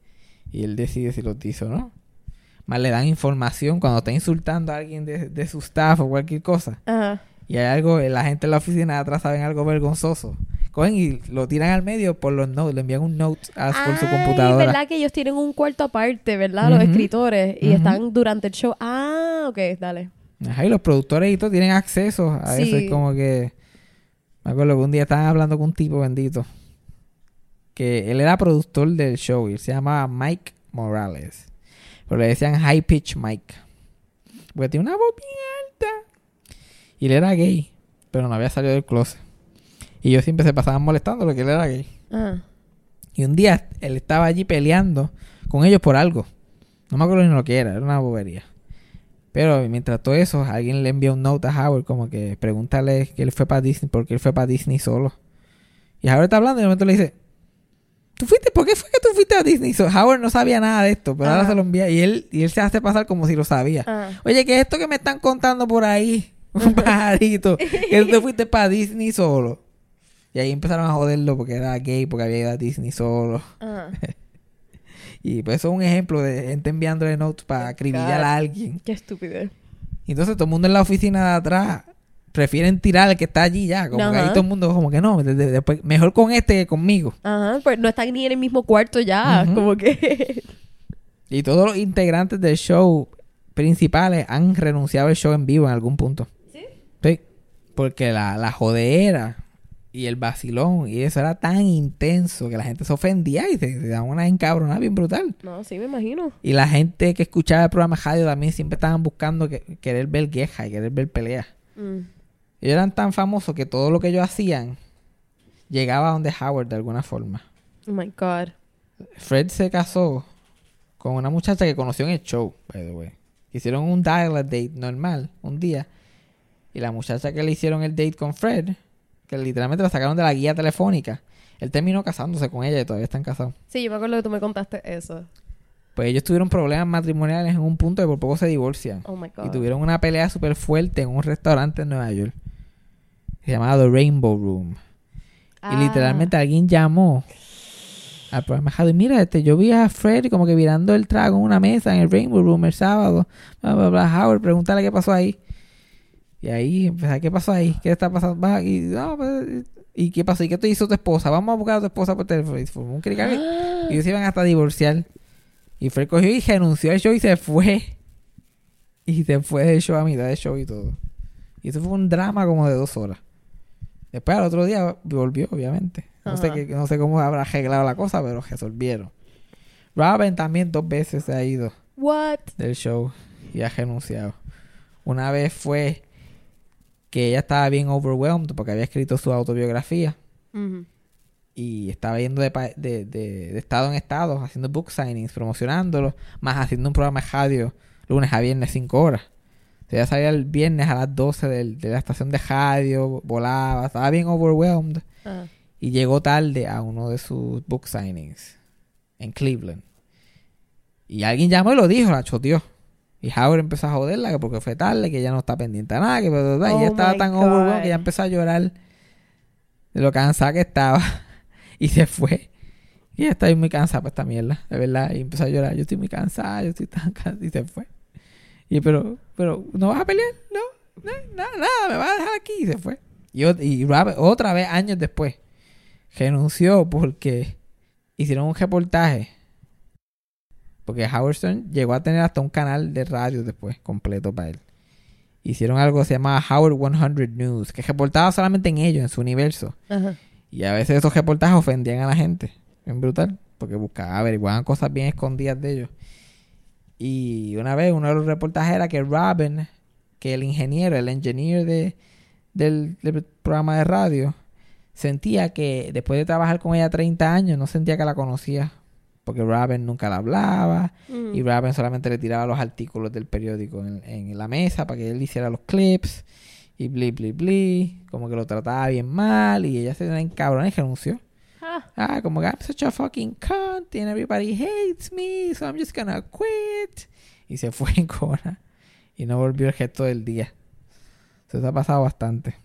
y él decide si los dice o no. Más le dan información cuando está insultando a alguien de, de su staff o cualquier cosa. Ajá. Y hay algo, la gente en la oficina de atrás saben algo vergonzoso. Cogen y lo tiran al medio por los notes, le envían un note a- por su computadora. verdad que ellos tienen un cuarto aparte, ¿verdad? Los escritores. Y están durante el show. Ah, ok, dale. Ajá, y los productores y todo tienen acceso a eso. Es como que. Me acuerdo que un día estaban hablando con un tipo bendito. Que él era productor del show y él se llamaba Mike Morales. Pero le decían High Pitch Mike. Porque tiene una voz bien alta. Y él era gay. Pero no había salido del closet. Y ellos siempre se pasaban molestando porque él era gay. Ajá. Y un día él estaba allí peleando con ellos por algo. No me acuerdo ni lo que era, era una bobería. Pero mientras todo eso, alguien le envió un note a Howard como que pregúntale que él fue para Disney, porque él fue para Disney solo. Y Howard está hablando y de momento le dice, ¿tú fuiste? ¿Por qué fue que tú fuiste a Disney? So, Howard no sabía nada de esto, pero ahora se lo envía y él, y él se hace pasar como si lo sabía. Ajá. Oye, ¿qué es esto que me están contando por ahí? Un pajarito. que tú te fuiste para Disney solo. Y ahí empezaron a joderlo porque era gay, porque había ido a Disney solo. Ajá. Y pues eso es un ejemplo de gente enviándole notes para acribillar a alguien. Qué estupidez. Y entonces todo el mundo en la oficina de atrás prefieren tirar al que está allí ya. Como que ahí todo el mundo como que no, de- de- después, mejor con este que conmigo. Ajá. Pues no están ni en el mismo cuarto ya. Como que. Y todos los integrantes del show principales han renunciado al show en vivo en algún punto. ¿Sí? Sí. Porque la, la jodera y el vacilón. Y eso era tan intenso que la gente se ofendía y se, se daba una encabronada bien brutal. No, sí, me imagino. Y la gente que escuchaba el programa de radio también siempre estaban buscando que- querer ver guerra y querer ver peleas. Mm. Ellos eran tan famosos que todo lo que ellos hacían llegaba a donde Howard de alguna forma. Oh my God. Fred se casó con una muchacha que conoció en el show, by the way. Hicieron un dial date normal, un día. Y la muchacha que le hicieron el date con Fred, que literalmente la sacaron de la guía telefónica, él terminó casándose con ella y todavía están casados. Sí, yo me acuerdo que tú me contaste eso. Pues ellos tuvieron problemas matrimoniales en un punto y por poco se divorcian. Oh my God. Y tuvieron una pelea súper fuerte en un restaurante en Nueva York. Se llamaba The Rainbow Room. Ah. Y literalmente alguien llamó al programa radio, mira, este, yo vi a Fred como que virando el trago en una mesa en el Rainbow Room el sábado. Bla, bla, bla. Howard, pregúntale qué pasó ahí. Y ahí, empezó, ¿qué pasó ahí? ¿Qué está pasando? Y, no, pues, ¿y qué pasó? ¿Y qué te hizo tu esposa? Vamos a buscar a tu esposa por teléfono. Y formó un crical. Y ellos se iban hasta a divorciar. Y Fred cogió y renunció al show y se fue. Y se fue del show a mitad del show y todo. Y eso fue un drama como de dos horas. Después al otro día volvió, obviamente. No sé, qué- no sé cómo habrá arreglado la cosa, pero resolvieron. Robin también dos veces se ha ido What? del show y ha renunciado. Una vez fue que ella estaba bien overwhelmed porque había escrito su autobiografía y estaba yendo de, pa- de, de- de estado en estado haciendo book signings, promocionándolo, más haciendo un programa de radio lunes a viernes 5 horas. O sea, ella salía el viernes a las 12 del- de la estación de radio, volaba, estaba bien overwhelmed Ah. y llegó tarde a uno de sus book signings en Cleveland. Y alguien llamó y lo dijo, la choteó. Y Howard empezó a joderla que porque fue tarde, que ella no está pendiente a nada, que bla, bla, bla. y Oh ella estaba my tan overwhelmed que ella empezó a llorar de lo cansada que estaba. y se fue. Y ella está muy cansada por esta mierda, de verdad. Y empezó a llorar, yo estoy muy cansada, yo estoy tan cansada. Y se fue. Y pero, pero, ¿no vas a pelear? No, no, nada, nada, me vas a dejar aquí. Y se fue. Y, ot- y Robert, otra vez, años después, renunció porque hicieron un reportaje. Porque Howard Stern llegó a tener hasta un canal de radio después, completo para él. Hicieron algo que se llamaba Howard 100 News, que reportaba solamente en ellos, en su universo. Ajá. Y a veces esos reportajes ofendían a la gente. Bien brutal. Porque buscaban, averiguaban cosas bien escondidas de ellos. Y una vez uno de los reportajes era que Robin, que el ingeniero, el engineer de, del, del programa de radio, sentía que después de trabajar con ella 30 años, no sentía que la conocía. Porque Robin nunca la hablaba. Mm. Y Robin solamente le tiraba los artículos del periódico en, en la mesa para que él hiciera los clips. Y bli, bli, bli. Como que lo trataba bien mal. Y ella se encabronó y renunció. Ah. Ah, como que I'm such a fucking cunt and everybody hates me, so I'm just gonna quit. Y se fue en cora. Y no volvió el gesto del día. Eso ha pasado bastante.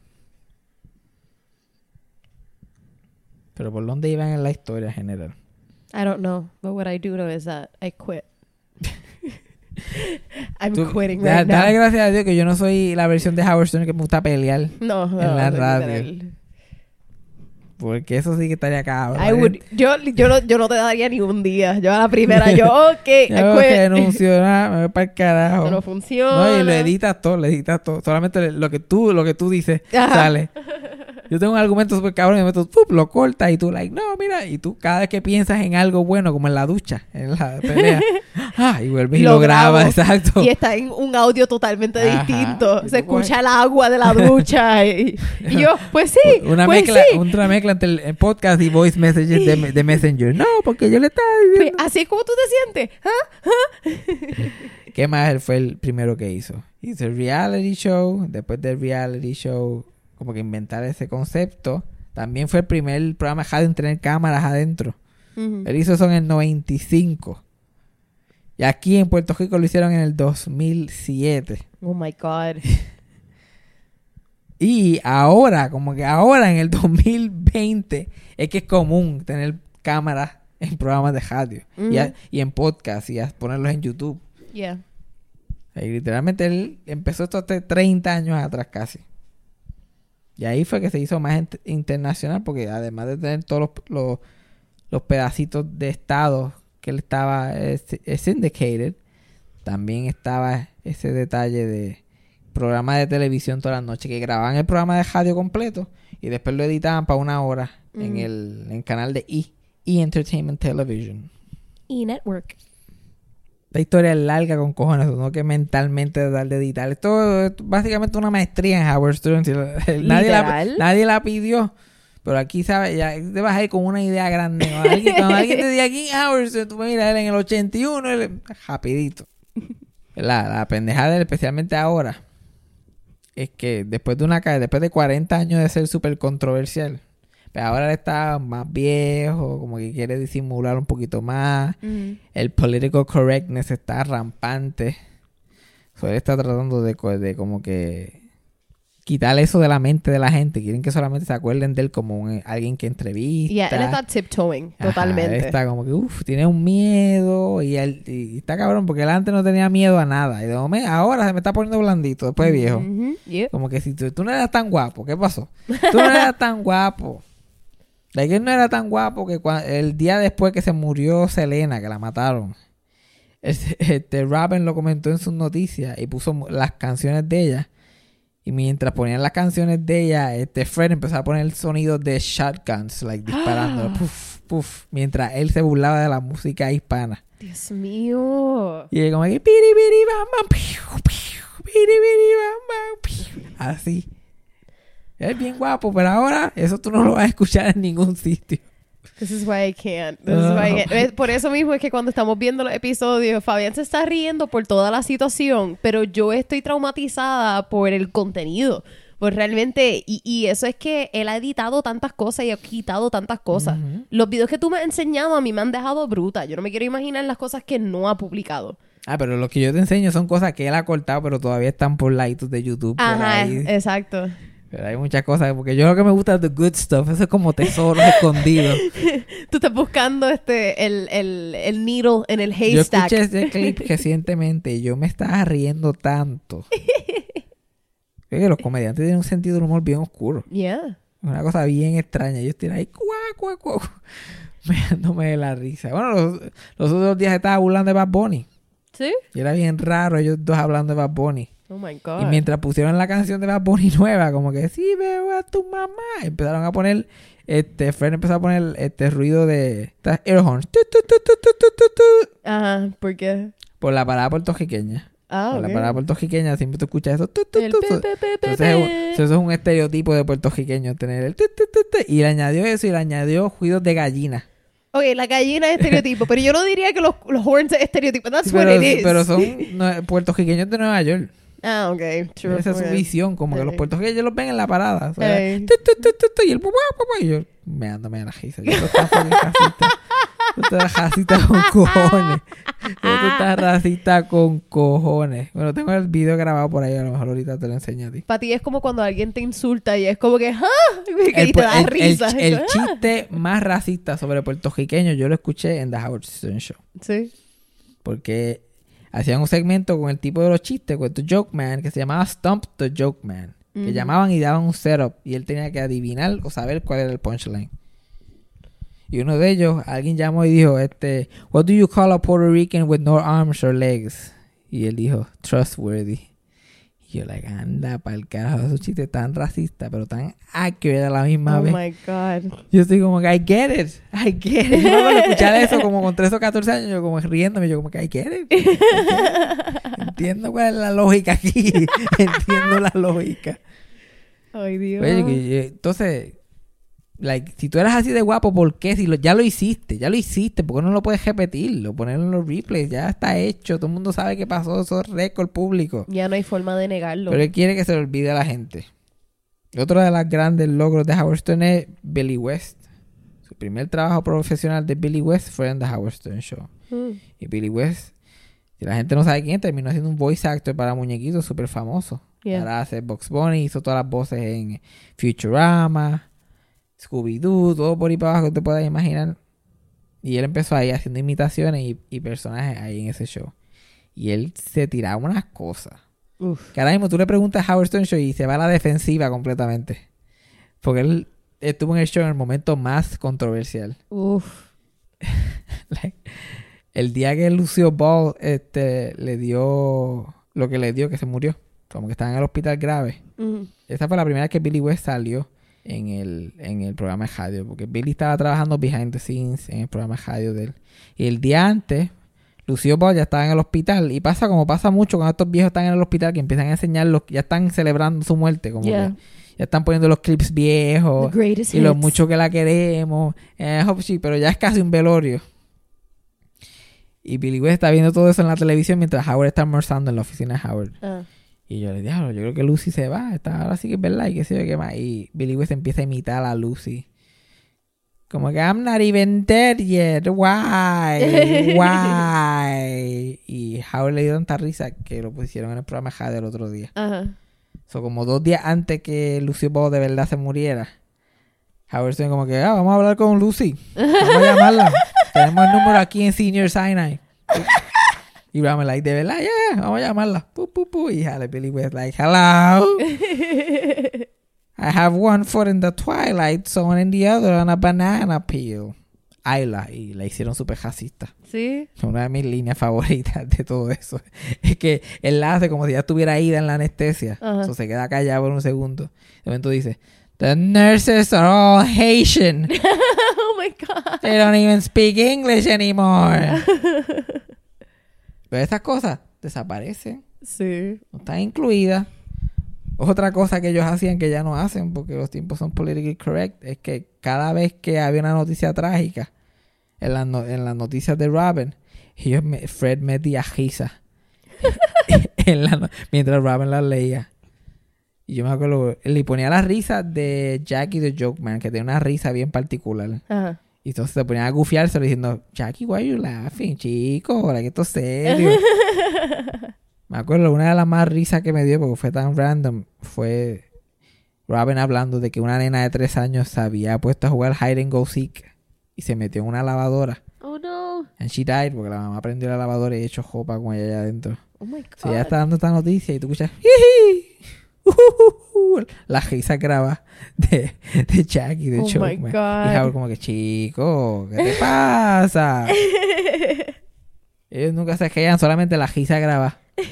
Pero por dónde iban en la historia general. I don't know, but what I do know is that I quit. I'm Tú- quitting da- right dale now. gracias a Dios que yo no soy la versión de Howard Stern que me gusta pelear. No, no, en la no, radio. Porque eso sí que estaría cabrón. I would, yo, yo, no, yo no te daría ni un día. Yo a la primera, yo, ok, I Yo quit. renuncio, nada, me voy para el carajo. No funciona. No, y lo editas todo, lo editas todo. Solamente lo que tú, lo que tú dices Ajá. sale. Yo tengo un argumento súper cabrón y me meto, ¡pup! lo cortas y tú, like, no, mira. Y tú, cada vez que piensas en algo bueno, como en la ducha, en la pelea, ah, y vuelves y Lo lo, grabas, exacto. Y está en un audio totalmente Ajá. distinto. Se escucha el agua de la ducha. Y, y yo, pues sí, Una pues mezcla, sí. una mezcla entre el, el podcast y voice messages de, de Messenger. No, porque yo le estaba Pues, diciendo. así es como tú te sientes. ¿ah? ¿Qué más él fue el primero que hizo? Hizo el reality show. Después del reality show, como que inventar ese concepto. También fue el primer programa de radio en tener cámaras adentro. Ujú. Él hizo eso en el 95. Y aquí en Puerto Rico lo hicieron en el 2007. Oh my God. Y ahora, como que ahora en el 2020, es que es común tener cámaras en programas de radio. y, a- Ujú. y en podcast y a ponerlos en YouTube. Yeah. Y literalmente él empezó esto hace 30 años atrás casi. Y ahí fue que se hizo más int- internacional porque además de tener todos los, los, los pedacitos de estado que él estaba eh, syndicated, también estaba ese detalle de programa de televisión todas las noches que grababan el programa de radio completo y después lo editaban para una hora en el en el canal de E, E Entertainment Television. E-Network. Esta historia es larga con cojones, no que mentalmente tratar de editar. Esto es básicamente una maestría en Howard Stern. Nadie la, nadie la pidió. Pero aquí, ¿sabes? Ya te vas a ir con una idea grande. Alguien, cuando alguien te diga aquí Howard Stern, tú mira, él en el 81, él, rapidito. La, la pendejada, especialmente ahora, es que después de una después de 40 años de ser súper controversial, pero ahora él está más viejo, como que quiere disimular un poquito más el political correctness está rampante. So, él está tratando de, co- de como que quitar eso de la mente de la gente. Quieren que solamente se acuerden de él como un- alguien que entrevista. Yeah, él está tiptoeing, Ajá, totalmente. él está como que, uff, tiene un miedo y, él, y está cabrón porque él antes no tenía miedo a nada. Y de momento, ahora se me está poniendo blandito después de viejo. Como que si tú, tú no eras tan guapo, ¿qué pasó? Tú no eras tan guapo. De que no era tan guapo que el día después que se murió Selena, que la mataron, este, este Robin lo comentó en sus noticias y puso las canciones de ella. Y mientras ponían las canciones de ella, este Fred empezó a poner el sonido de shotguns, like disparando, puf, puf, mientras él se burlaba de la música hispana. Dios mío. Y él como que piri piri bam bam piu, piu, piri piri bam bam piu. así. Es bien guapo, pero ahora eso tú no lo vas a escuchar en ningún sitio. This is why I can't. This is why I can't. Eh, Por eso mismo es que cuando estamos viendo los episodios, Fabián se está riendo por toda la situación, pero yo estoy traumatizada por el contenido. Pues realmente, y, y eso es que él ha editado tantas cosas y ha quitado tantas cosas. Los videos que tú me has enseñado a mí me han dejado bruta. Yo no me quiero imaginar las cosas que no ha publicado. Ah, pero lo que yo te enseño son cosas que él ha cortado, pero todavía están por la de YouTube. por Ajá, ahí. exacto. Pero hay muchas cosas, porque yo lo que me gusta es the good stuff. Eso es como tesoros escondidos. Tú estás buscando este el, el, el needle en el Yo haystack. escuché ese clip recientemente y yo me estaba riendo tanto. Que los comediantes tienen un sentido del humor bien oscuro. Yeah. Una cosa bien extraña. Yo estoy ahí, cuá, cuá, cuá, cuá, meándome de la risa. Bueno, los, los otros días estaba burlando de Bad Bunny. ¿Sí? Y era bien raro ellos dos hablando de Bad Bunny. Oh y mientras pusieron la canción de la Bunny nueva, como que sí veo a tu mamá, empezaron a poner, este, Fred empezó a poner este ruido de estas air horns. Ajá, ¿por qué? Por la parada puertorriqueña. Ah, Por okay. la parada puertorriqueña siempre tú escuchas eso. Entonces, eso es un estereotipo de puertorriqueño, tener el y le añadió eso y le añadió ruidos de gallina. Ok, la gallina es estereotipo, pero yo no diría que los, horns es estereotipo. That's pero, son no, puertorriqueños de Nueva York. Ah, ok. True. Esa es su visión, como que los puertorriqueños los ven en la parada. y el y yo me ando me la risa. Yo, Esto está fucking racista. Esto está racista con cojones. Esto está racista con cojones. Bueno, tengo el video grabado por ahí, a lo mejor ahorita te lo enseño a ti. Para ti es como cuando alguien te insulta y es como que, ¡ah! Y te da risa. el- chiste más racista sobre puertorriqueños yo lo escuché en The Howard Stern Show. Sí. Porque hacían un segmento con el tipo de los chistes, con The Joke Man, que se llamaba Stump the Joke Man. Que llamaban y daban un setup y él tenía que adivinar o saber cuál era el punchline. Y uno de ellos, alguien llamó y dijo, este, What do you call a Puerto Rican with no arms or legs? Y él dijo, Trustworthy. Y yo, like, anda pa'l carajo, esos chistes tan racistas, pero tan accurate a la misma Oh vez. my God. Yo estoy como que, I get it, I get it. Yo acuerdo escuchar eso como con 13 o 14 años, yo como riéndome, yo como que, I get it. Entiendo cuál es la lógica aquí. Entiendo la lógica. Ay, Dios. Oye, eh, entonces, like, si tú eras así de guapo, ¿por qué? Si lo, ya lo hiciste, ya lo hiciste, ¿por qué no lo puedes repetirlo? Ponerlo en los replays, ya está hecho, todo el mundo sabe qué pasó, eso es récord público. Ya no hay forma de negarlo. Pero él quiere que se le olvide a la gente. Otro de los grandes logros de Howard Stern es Billy West. Su primer trabajo profesional de Billy West fue en The Howard Stern Show. Mm. Y Billy West, si la gente no sabe quién, terminó siendo un voice actor para muñequitos súper famoso. Yeah. Ahora hace Box Bunny, hizo todas las voces en Futurama, Scooby-Doo, todo por ahí para abajo que te puedas imaginar. Y él empezó ahí haciendo imitaciones y, y personajes ahí en ese show. Y él se tiraba unas cosas. Uf. Que ahora mismo tú le preguntas a Howard Stern Show y se va a la defensiva completamente. Porque él estuvo en el show en el momento más controversial. Uf. Like, el día que Lucio Ball este, le dio lo que le dio, que se murió. Como que estaba en el hospital grave. Esa fue la primera vez que Billy West salió. En el, en el programa de radio. Porque Billy estaba trabajando behind the scenes en el programa de radio de él. Y el día antes, Lucio Ball ya estaba en el hospital. Y pasa como pasa mucho cuando estos viejos están en el hospital, que empiezan a enseñarlos, ya están celebrando su muerte. Como Yeah. que ya están poniendo los clips viejos. Y lo mucho que la queremos. Eh, pero ya es casi un velorio. Y Billy West está viendo todo eso en la televisión mientras Howard está almorzando en la oficina de Howard. Ah. Y yo le dije, "Diablo, yo creo que Lucy se va. Está, ahora sí que es verdad. Y qué sé yo qué más. Y Billy West empieza a imitar a Lucy. Como que I'm not even dead yet. Why? Why? Y Howard le dio tanta risa que lo pusieron en el programa Jade el otro día. Ajá. So, como dos días antes que Lucy Ball de verdad se muriera, Howard Stern como que, ah, vamos a hablar con Lucy. Vamos a llamarla. Tenemos el número aquí en Senior Sinai. Y Bram like, de verdad, yeah, vamos a llamarla. Pu, pu, pu. Y jale, Billy West like, hello. I have one foot in the twilight zone and the other on a banana peel. Ayla. Y la hicieron súper racista. Sí. Una de mis líneas favoritas de todo eso es que él la hace como si ya estuviera ida en la anestesia. So, se queda callado por un segundo. De momento dice, The nurses are all Haitian. oh my God. They don't even speak English anymore. Pero estas cosas desaparecen. Sí. No están incluidas. Otra cosa que ellos hacían que ya no hacen porque los tiempos son politically correct es que cada vez que había una noticia trágica en, las no- en las noticias de Robin, ellos me- Fred metía en la no- mientras Robin las leía. Y yo me acuerdo, le ponía la risa de Jackie the Joke Man, que tenía una risa bien particular. Ajá. Y entonces se ponían a gufiárselo diciendo, Jackie, why are you laughing, chico? Ahora que esto es serio. me acuerdo, una de las más risas que me dio, porque fue tan random, fue Robin hablando de que una nena de tres años se había puesto a jugar hide and go seek y se metió en una lavadora. Oh no. And she died porque la mamá prendió la lavadora y echó jopa con ella allá adentro. Oh my God. Si ella está dando esta noticia y tú escuchas La risa graba de, de Jackie, de Oh. God. Y Howard como que, chico, ¿qué te pasa? Ellos nunca se quedan, solamente la risa graba.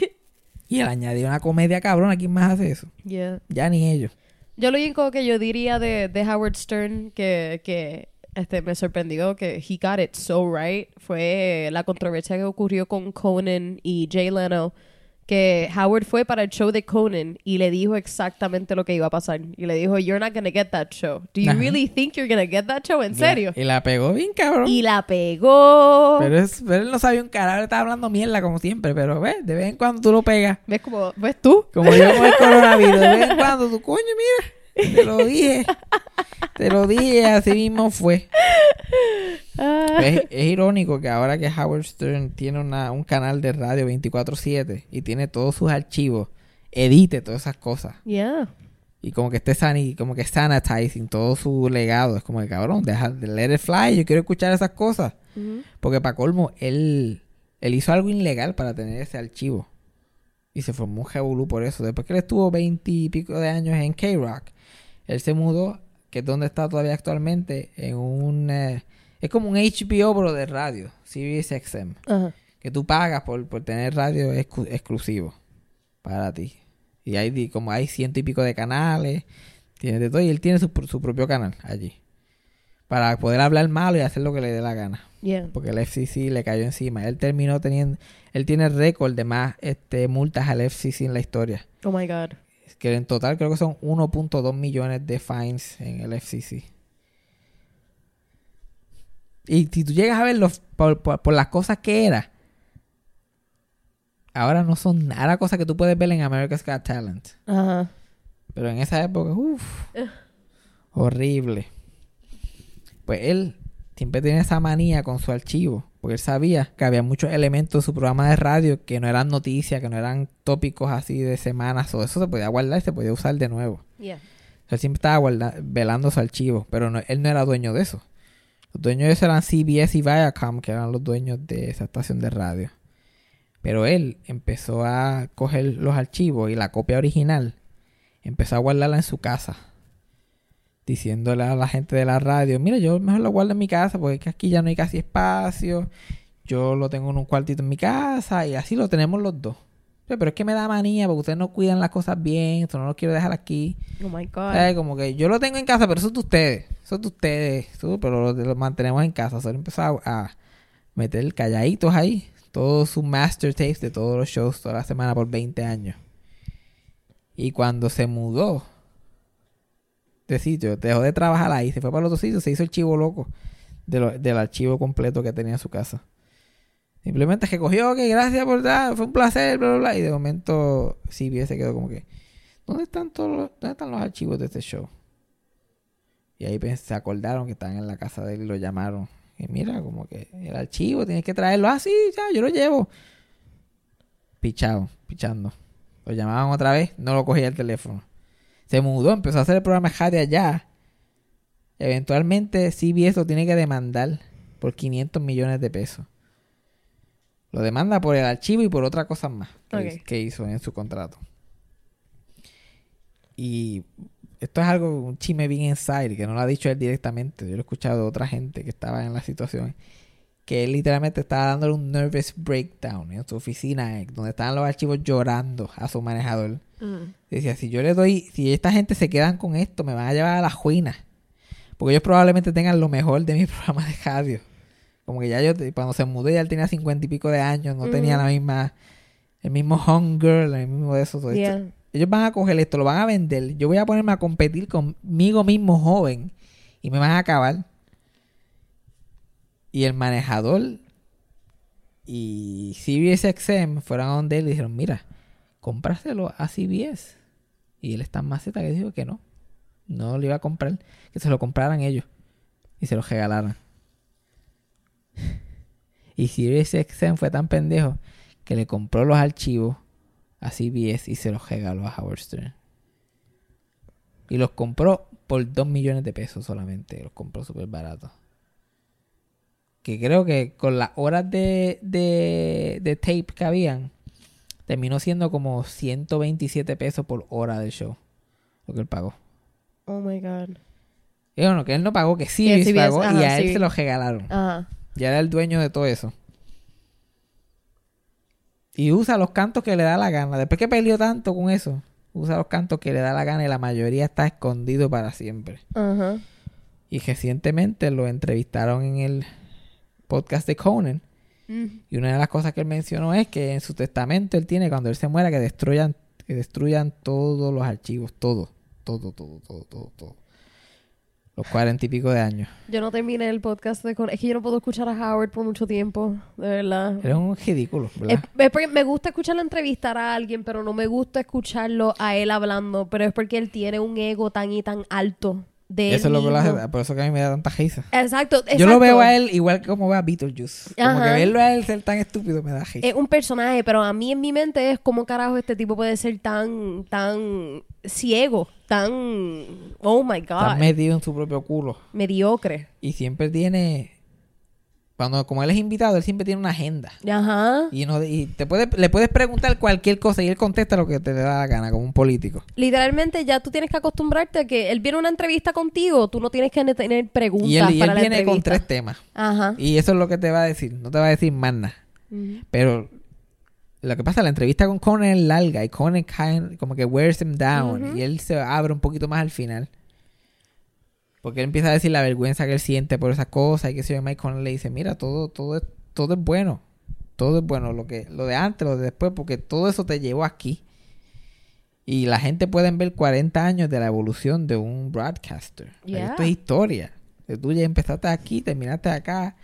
Y él añadió una comedia cabrona. ¿Quién más hace eso? Yeah. Ya ni ellos. Yo lo único que yo diría de, de Howard Stern que, que este, me sorprendió que he got it so right fue la controversia que ocurrió con Conan y Jay Leno. Que Howard fue para el show de Conan y le dijo exactamente lo que iba a pasar. Y le dijo, You're not gonna get that show. Do you Ajá. really think you're gonna get that show? ¿En serio? Y la pegó bien, cabrón. Y la pegó. Pero, es- pero él no sabía un carajo. Estaba hablando mierda como siempre. Pero, ve, de vez en cuando tú lo pegas. ¿Ves como, ves tú? Como yo con el coronavirus, de vez en cuando tú, coño, mira, te lo dije. Te lo dije, así mismo fue. Ah. Es, es irónico que ahora que Howard Stern tiene una- un canal de radio 24-7 y tiene todos sus archivos, edite todas esas cosas. Yeah. Y como que esté sani, como que sanitizing todo su legado. Es como que cabrón, deja de let it fly. Yo quiero escuchar esas cosas. Ujú. Porque para colmo, él, él hizo algo ilegal para tener ese archivo. Y se formó un revolú por eso. Después que él estuvo veinte y pico de años en K-Rock, él se mudó, que es donde está todavía actualmente, en un... eh, es como un HBO, pero de radio. Sirius XM. Ajá. Que tú pagas por, por tener radio exclu- exclusivo para ti. Y hay como hay ciento y pico de canales. Tiene de todo. Y él tiene su, su propio canal allí. Para poder hablar malo y hacer lo que le dé la gana Yeah. porque el FCC le cayó encima. Él terminó teniendo, él tiene récord de más este, multas al FCC en la historia. Oh my God. Que en total creo que son 1.2 millones de fines en el FCC. Y si tú llegas a verlo por, por- por las cosas que era, ahora no son nada cosas que tú puedes ver en America's Got Talent. Ajá. Pero en esa época, uff, horrible. Pues él siempre tenía esa manía con su archivo, porque él sabía que había muchos elementos de su programa de radio que no eran noticias, que no eran tópicos así de semanas, o eso se podía guardar y se podía usar de nuevo. Yeah. O sea, él siempre estaba guarda- velando su archivo, pero no- él no era dueño de eso. Los dueños de eso eran CBS y Viacom, que eran los dueños de esa estación de radio. Pero él empezó a coger los archivos y la copia original, empezó a guardarla en su casa. Diciéndole a la gente de la radio, mira, yo mejor lo guardo en mi casa porque es que aquí ya no hay casi espacio. Yo lo tengo en un cuartito en mi casa y así lo tenemos los dos. Pero es que me da manía porque ustedes no cuidan las cosas bien, esto no lo quiero dejar aquí. Oh my God. ¿Sabes? Como que yo lo tengo en casa, pero eso es de ustedes. Eso es de ustedes. Eso, pero lo, lo mantenemos en casa. Solo empezó a, a meter calladitos ahí. Todos sus master tapes de todos los shows toda la semana por 20 años. Y cuando se mudó de sitio, dejó de trabajar ahí, se fue para el otro sitio, se hizo el chivo loco de lo- del archivo completo que tenía en su casa. Simplemente que cogió, que gracias por dar, fue un placer, bla, bla, bla. Y de momento CBS se quedó como que, ¿dónde están todos los, dónde están los archivos de este show? Y ahí pens- se acordaron que estaban en la casa de él y lo llamaron. Y mira, como que el archivo, tienes que traerlo. Ah, sí, ya, yo lo llevo. Pichado, pichando. Lo llamaban otra vez, no lo cogía el teléfono. Se mudó, empezó a hacer el programa de allá. Eventualmente CBS lo tiene que demandar por 500 millones de pesos. Lo demanda por el archivo y por otra cosa más que, que hizo en su contrato. Y esto es algo, un chisme bien inside, que no lo ha dicho él directamente. Yo lo he escuchado de otra gente que estaba en la situación. Que él literalmente estaba dándole un nervous breakdown en su oficina, eh, donde estaban los archivos llorando a su manejador. Mm. Decía, si yo le doy, si esta gente se quedan con esto, me van a llevar a la juina. Porque ellos probablemente tengan lo mejor de mi programa de radio. Como que ya yo, cuando se mudó, ya él tenía cincuenta y pico de años, no tenía la misma, el mismo hunger, el mismo de eso. todo esto. Yeah. Ellos van a coger esto, lo van a vender. Yo voy a ponerme a competir conmigo mismo joven y me van a acabar. Y el manejador y CBS XM fueron a donde él y dijeron, mira, cómpraselo a CBS. Y él está en maceta que dijo que no. No lo iba a comprar. Que se lo compraran ellos. Y se lo regalaran. Y CBS XM fue tan pendejo que le compró los archivos a CBS y se los regaló a Howard Stern. Y los compró por 2 millones de pesos solamente. Los compró súper barato. Que creo que con las horas de, de, de tape que habían, terminó siendo como 127 pesos por hora del show. Lo que él pagó. Oh my God. Y bueno, que él no pagó, que Que CBS, pagó y a él sí. se los regalaron. Ajá. Ya era el dueño de todo eso. Y usa los cantos que le da la gana. Después que peleó tanto con eso, usa los cantos que le da la gana y la mayoría está escondido para siempre. Ajá. Y recientemente lo entrevistaron en el podcast de Conan. Mm. Y una de las cosas que él mencionó es que en su testamento él tiene cuando él se muera que destruyan, que destruyan todos los archivos, todo, todo, todo, todo, todo, todo. Los cuarenta y pico de años. Yo no terminé el podcast de con... Es que yo no puedo escuchar a Howard por mucho tiempo, de verdad. Era un ridículo, Es, ¿verdad? es porque me gusta escucharlo entrevistar a alguien, pero no me gusta escucharlo a él hablando. Pero es porque él tiene un ego tan y tan alto de él Eso es lo que lo hace, por eso que a mí me da tanta risa. Exacto, exacto. Yo lo veo a él igual que como veo a Beetlejuice. Como Ajá. que verlo a él ser tan estúpido me da risa. Es un personaje, pero a mí en mi mente es como carajo este tipo puede ser tan, tan ciego, tan, oh my Está god, metido en su propio culo. mediocre. Y siempre tiene... Cuando como él es invitado, él siempre tiene una agenda. Ajá. Y, no, y te puede, le puedes preguntar cualquier cosa y él contesta lo que te le da la gana, como un político. Literalmente ya tú tienes que acostumbrarte a que él viene a una entrevista contigo, tú no tienes que ne- tener preguntas Y él, y él la viene con tres temas. Ajá. Y eso es lo que te va a decir. No te va a decir más nada. Pero lo que pasa, la entrevista con Conan es larga y Conan cae- como que wears him down y él se abre un poquito más al final. Porque él empieza a decir la vergüenza que él siente por esas cosas y que si Mike Conan le dice, mira, todo, todo, es, todo es bueno. Todo es bueno, lo que, lo de antes, lo de después, porque todo eso te llevó aquí. Y la gente puede ver 40 años de la evolución de un broadcaster. Yeah. Esto es historia. Tú ya empezaste aquí, terminaste acá.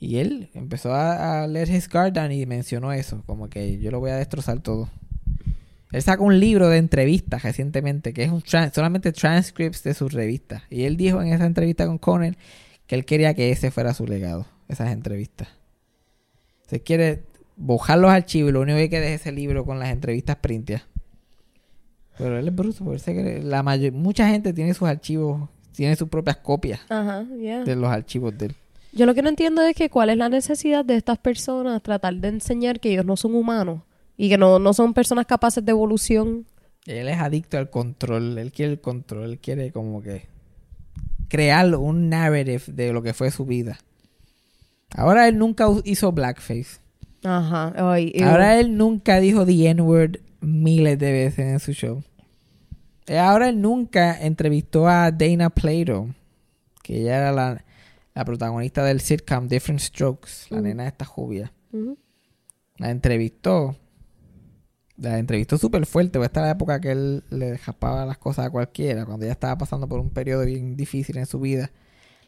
Y él empezó a, a leer his guard down y mencionó eso, como que yo lo voy a destrozar todo. Él sacó un libro de entrevistas recientemente, que es un solamente transcripts de sus revistas. Y él dijo en esa entrevista con Conan que él quería que ese fuera su legado, esas entrevistas. Se quiere bojar los archivos y lo único que queda es ese libro con las entrevistas printias. Pero él es bruto, porque se cree- la mayor, mucha gente tiene sus archivos, tiene sus propias copias yeah. de los archivos de él. Yo lo que no entiendo es que cuál es la necesidad de estas personas tratar de enseñar que ellos no son humanos y que no, no son personas capaces de evolución. Él es adicto al control, él quiere el control, él quiere como que crear un narrative de lo que fue su vida. Ahora él nunca hizo blackface. Ajá. Ay. Ahora él nunca dijo the N-word miles de veces en su show. Eh, Ahora él nunca entrevistó a Dana Plato, que ella era la, la protagonista del sitcom Different Strokes, la nena esta jubia. La entrevistó. La entrevistó súper fuerte, porque esta era la época que él le dejapaba las cosas a cualquiera, cuando ella estaba pasando por un periodo bien difícil en su vida.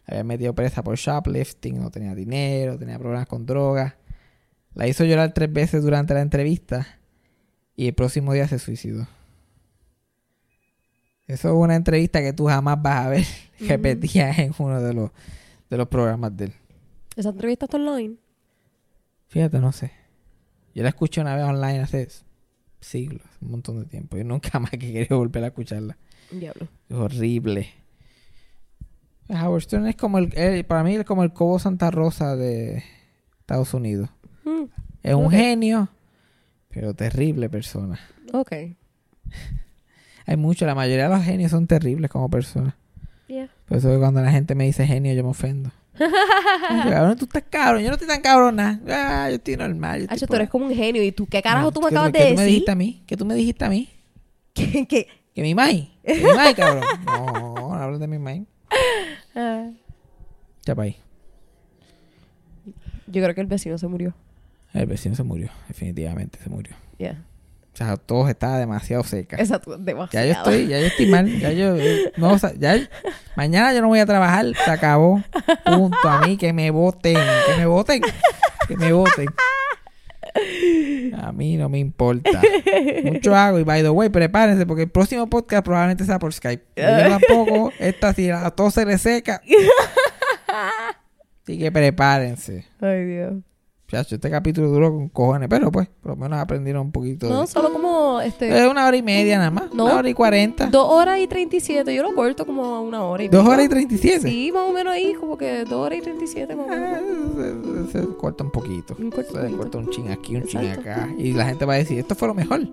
La había metido presa por shoplifting, no tenía dinero, tenía problemas con drogas. La hizo llorar tres veces durante la entrevista y el próximo día se suicidó. Eso es una entrevista que tú jamás vas a ver repetida en uno de los, de los programas de él. ¿Esa entrevista está online? Fíjate, no sé. Yo la escuché una vez online hace siglos, un montón de tiempo. Y nunca más que quería volver a escucharla. Diablo. Es horrible. Howard Stern es como el, eh, para mí es como el Cobo Santa Rosa de Estados Unidos. Mm, Es un genio, pero terrible persona. ok. Hay mucho, la mayoría de los genios son terribles como personas. Yeah. Por eso que cuando la gente me dice genio, yo me ofendo. Cabrón, tú estás cabrón, yo no estoy tan cabrona. Ah, yo estoy normal. yo estoy Hacho, tú eres como un genio. ¿Y tú qué carajo No, tú me ¿qué- acabas qué de tú me decir? dijiste a mí? ¿Qué tú me dijiste a mí? que, que- ¿Que mi mai? ¿Que mi mai, cabrón? No, no hables de mi mai. Ah, Ya pa' ahí. yo creo que el vecino se murió. El vecino se murió, definitivamente se murió. Yeah. O sea, todo estaba demasiado seca. Exacto, Ya yo estoy, ya yo estoy mal, ya yo, eh, no, o sea, ya, mañana yo no voy a trabajar, se acabó, punto, a mí, que me voten, que me voten, que me voten. A mí no me importa. Mucho hago y by the way, prepárense porque el próximo podcast probablemente sea por Skype. Yo tampoco, esta si a todo se le seca. Así que prepárense. Ay, Dios. Chacho, este capítulo duró con cojones, pero pues, por lo menos aprendieron un poquito. de- No, solo como este. Es una hora y media nada más. No. Una hora y cuarenta. Dos horas y treinta y siete. Yo lo corto como a una hora y Dos horas y treinta y siete. Sí, más o menos ahí, como que dos horas y treinta y siete, más o Ah, se, se corta un poquito. Un corto se poquito. corta un chin aquí, un chin Exacto. acá. Y la gente va a decir, esto fue lo mejor.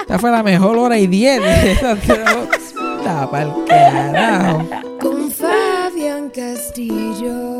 Esta fue la mejor hora y diez. Está pa'l carajo. Con Fabián Castillo.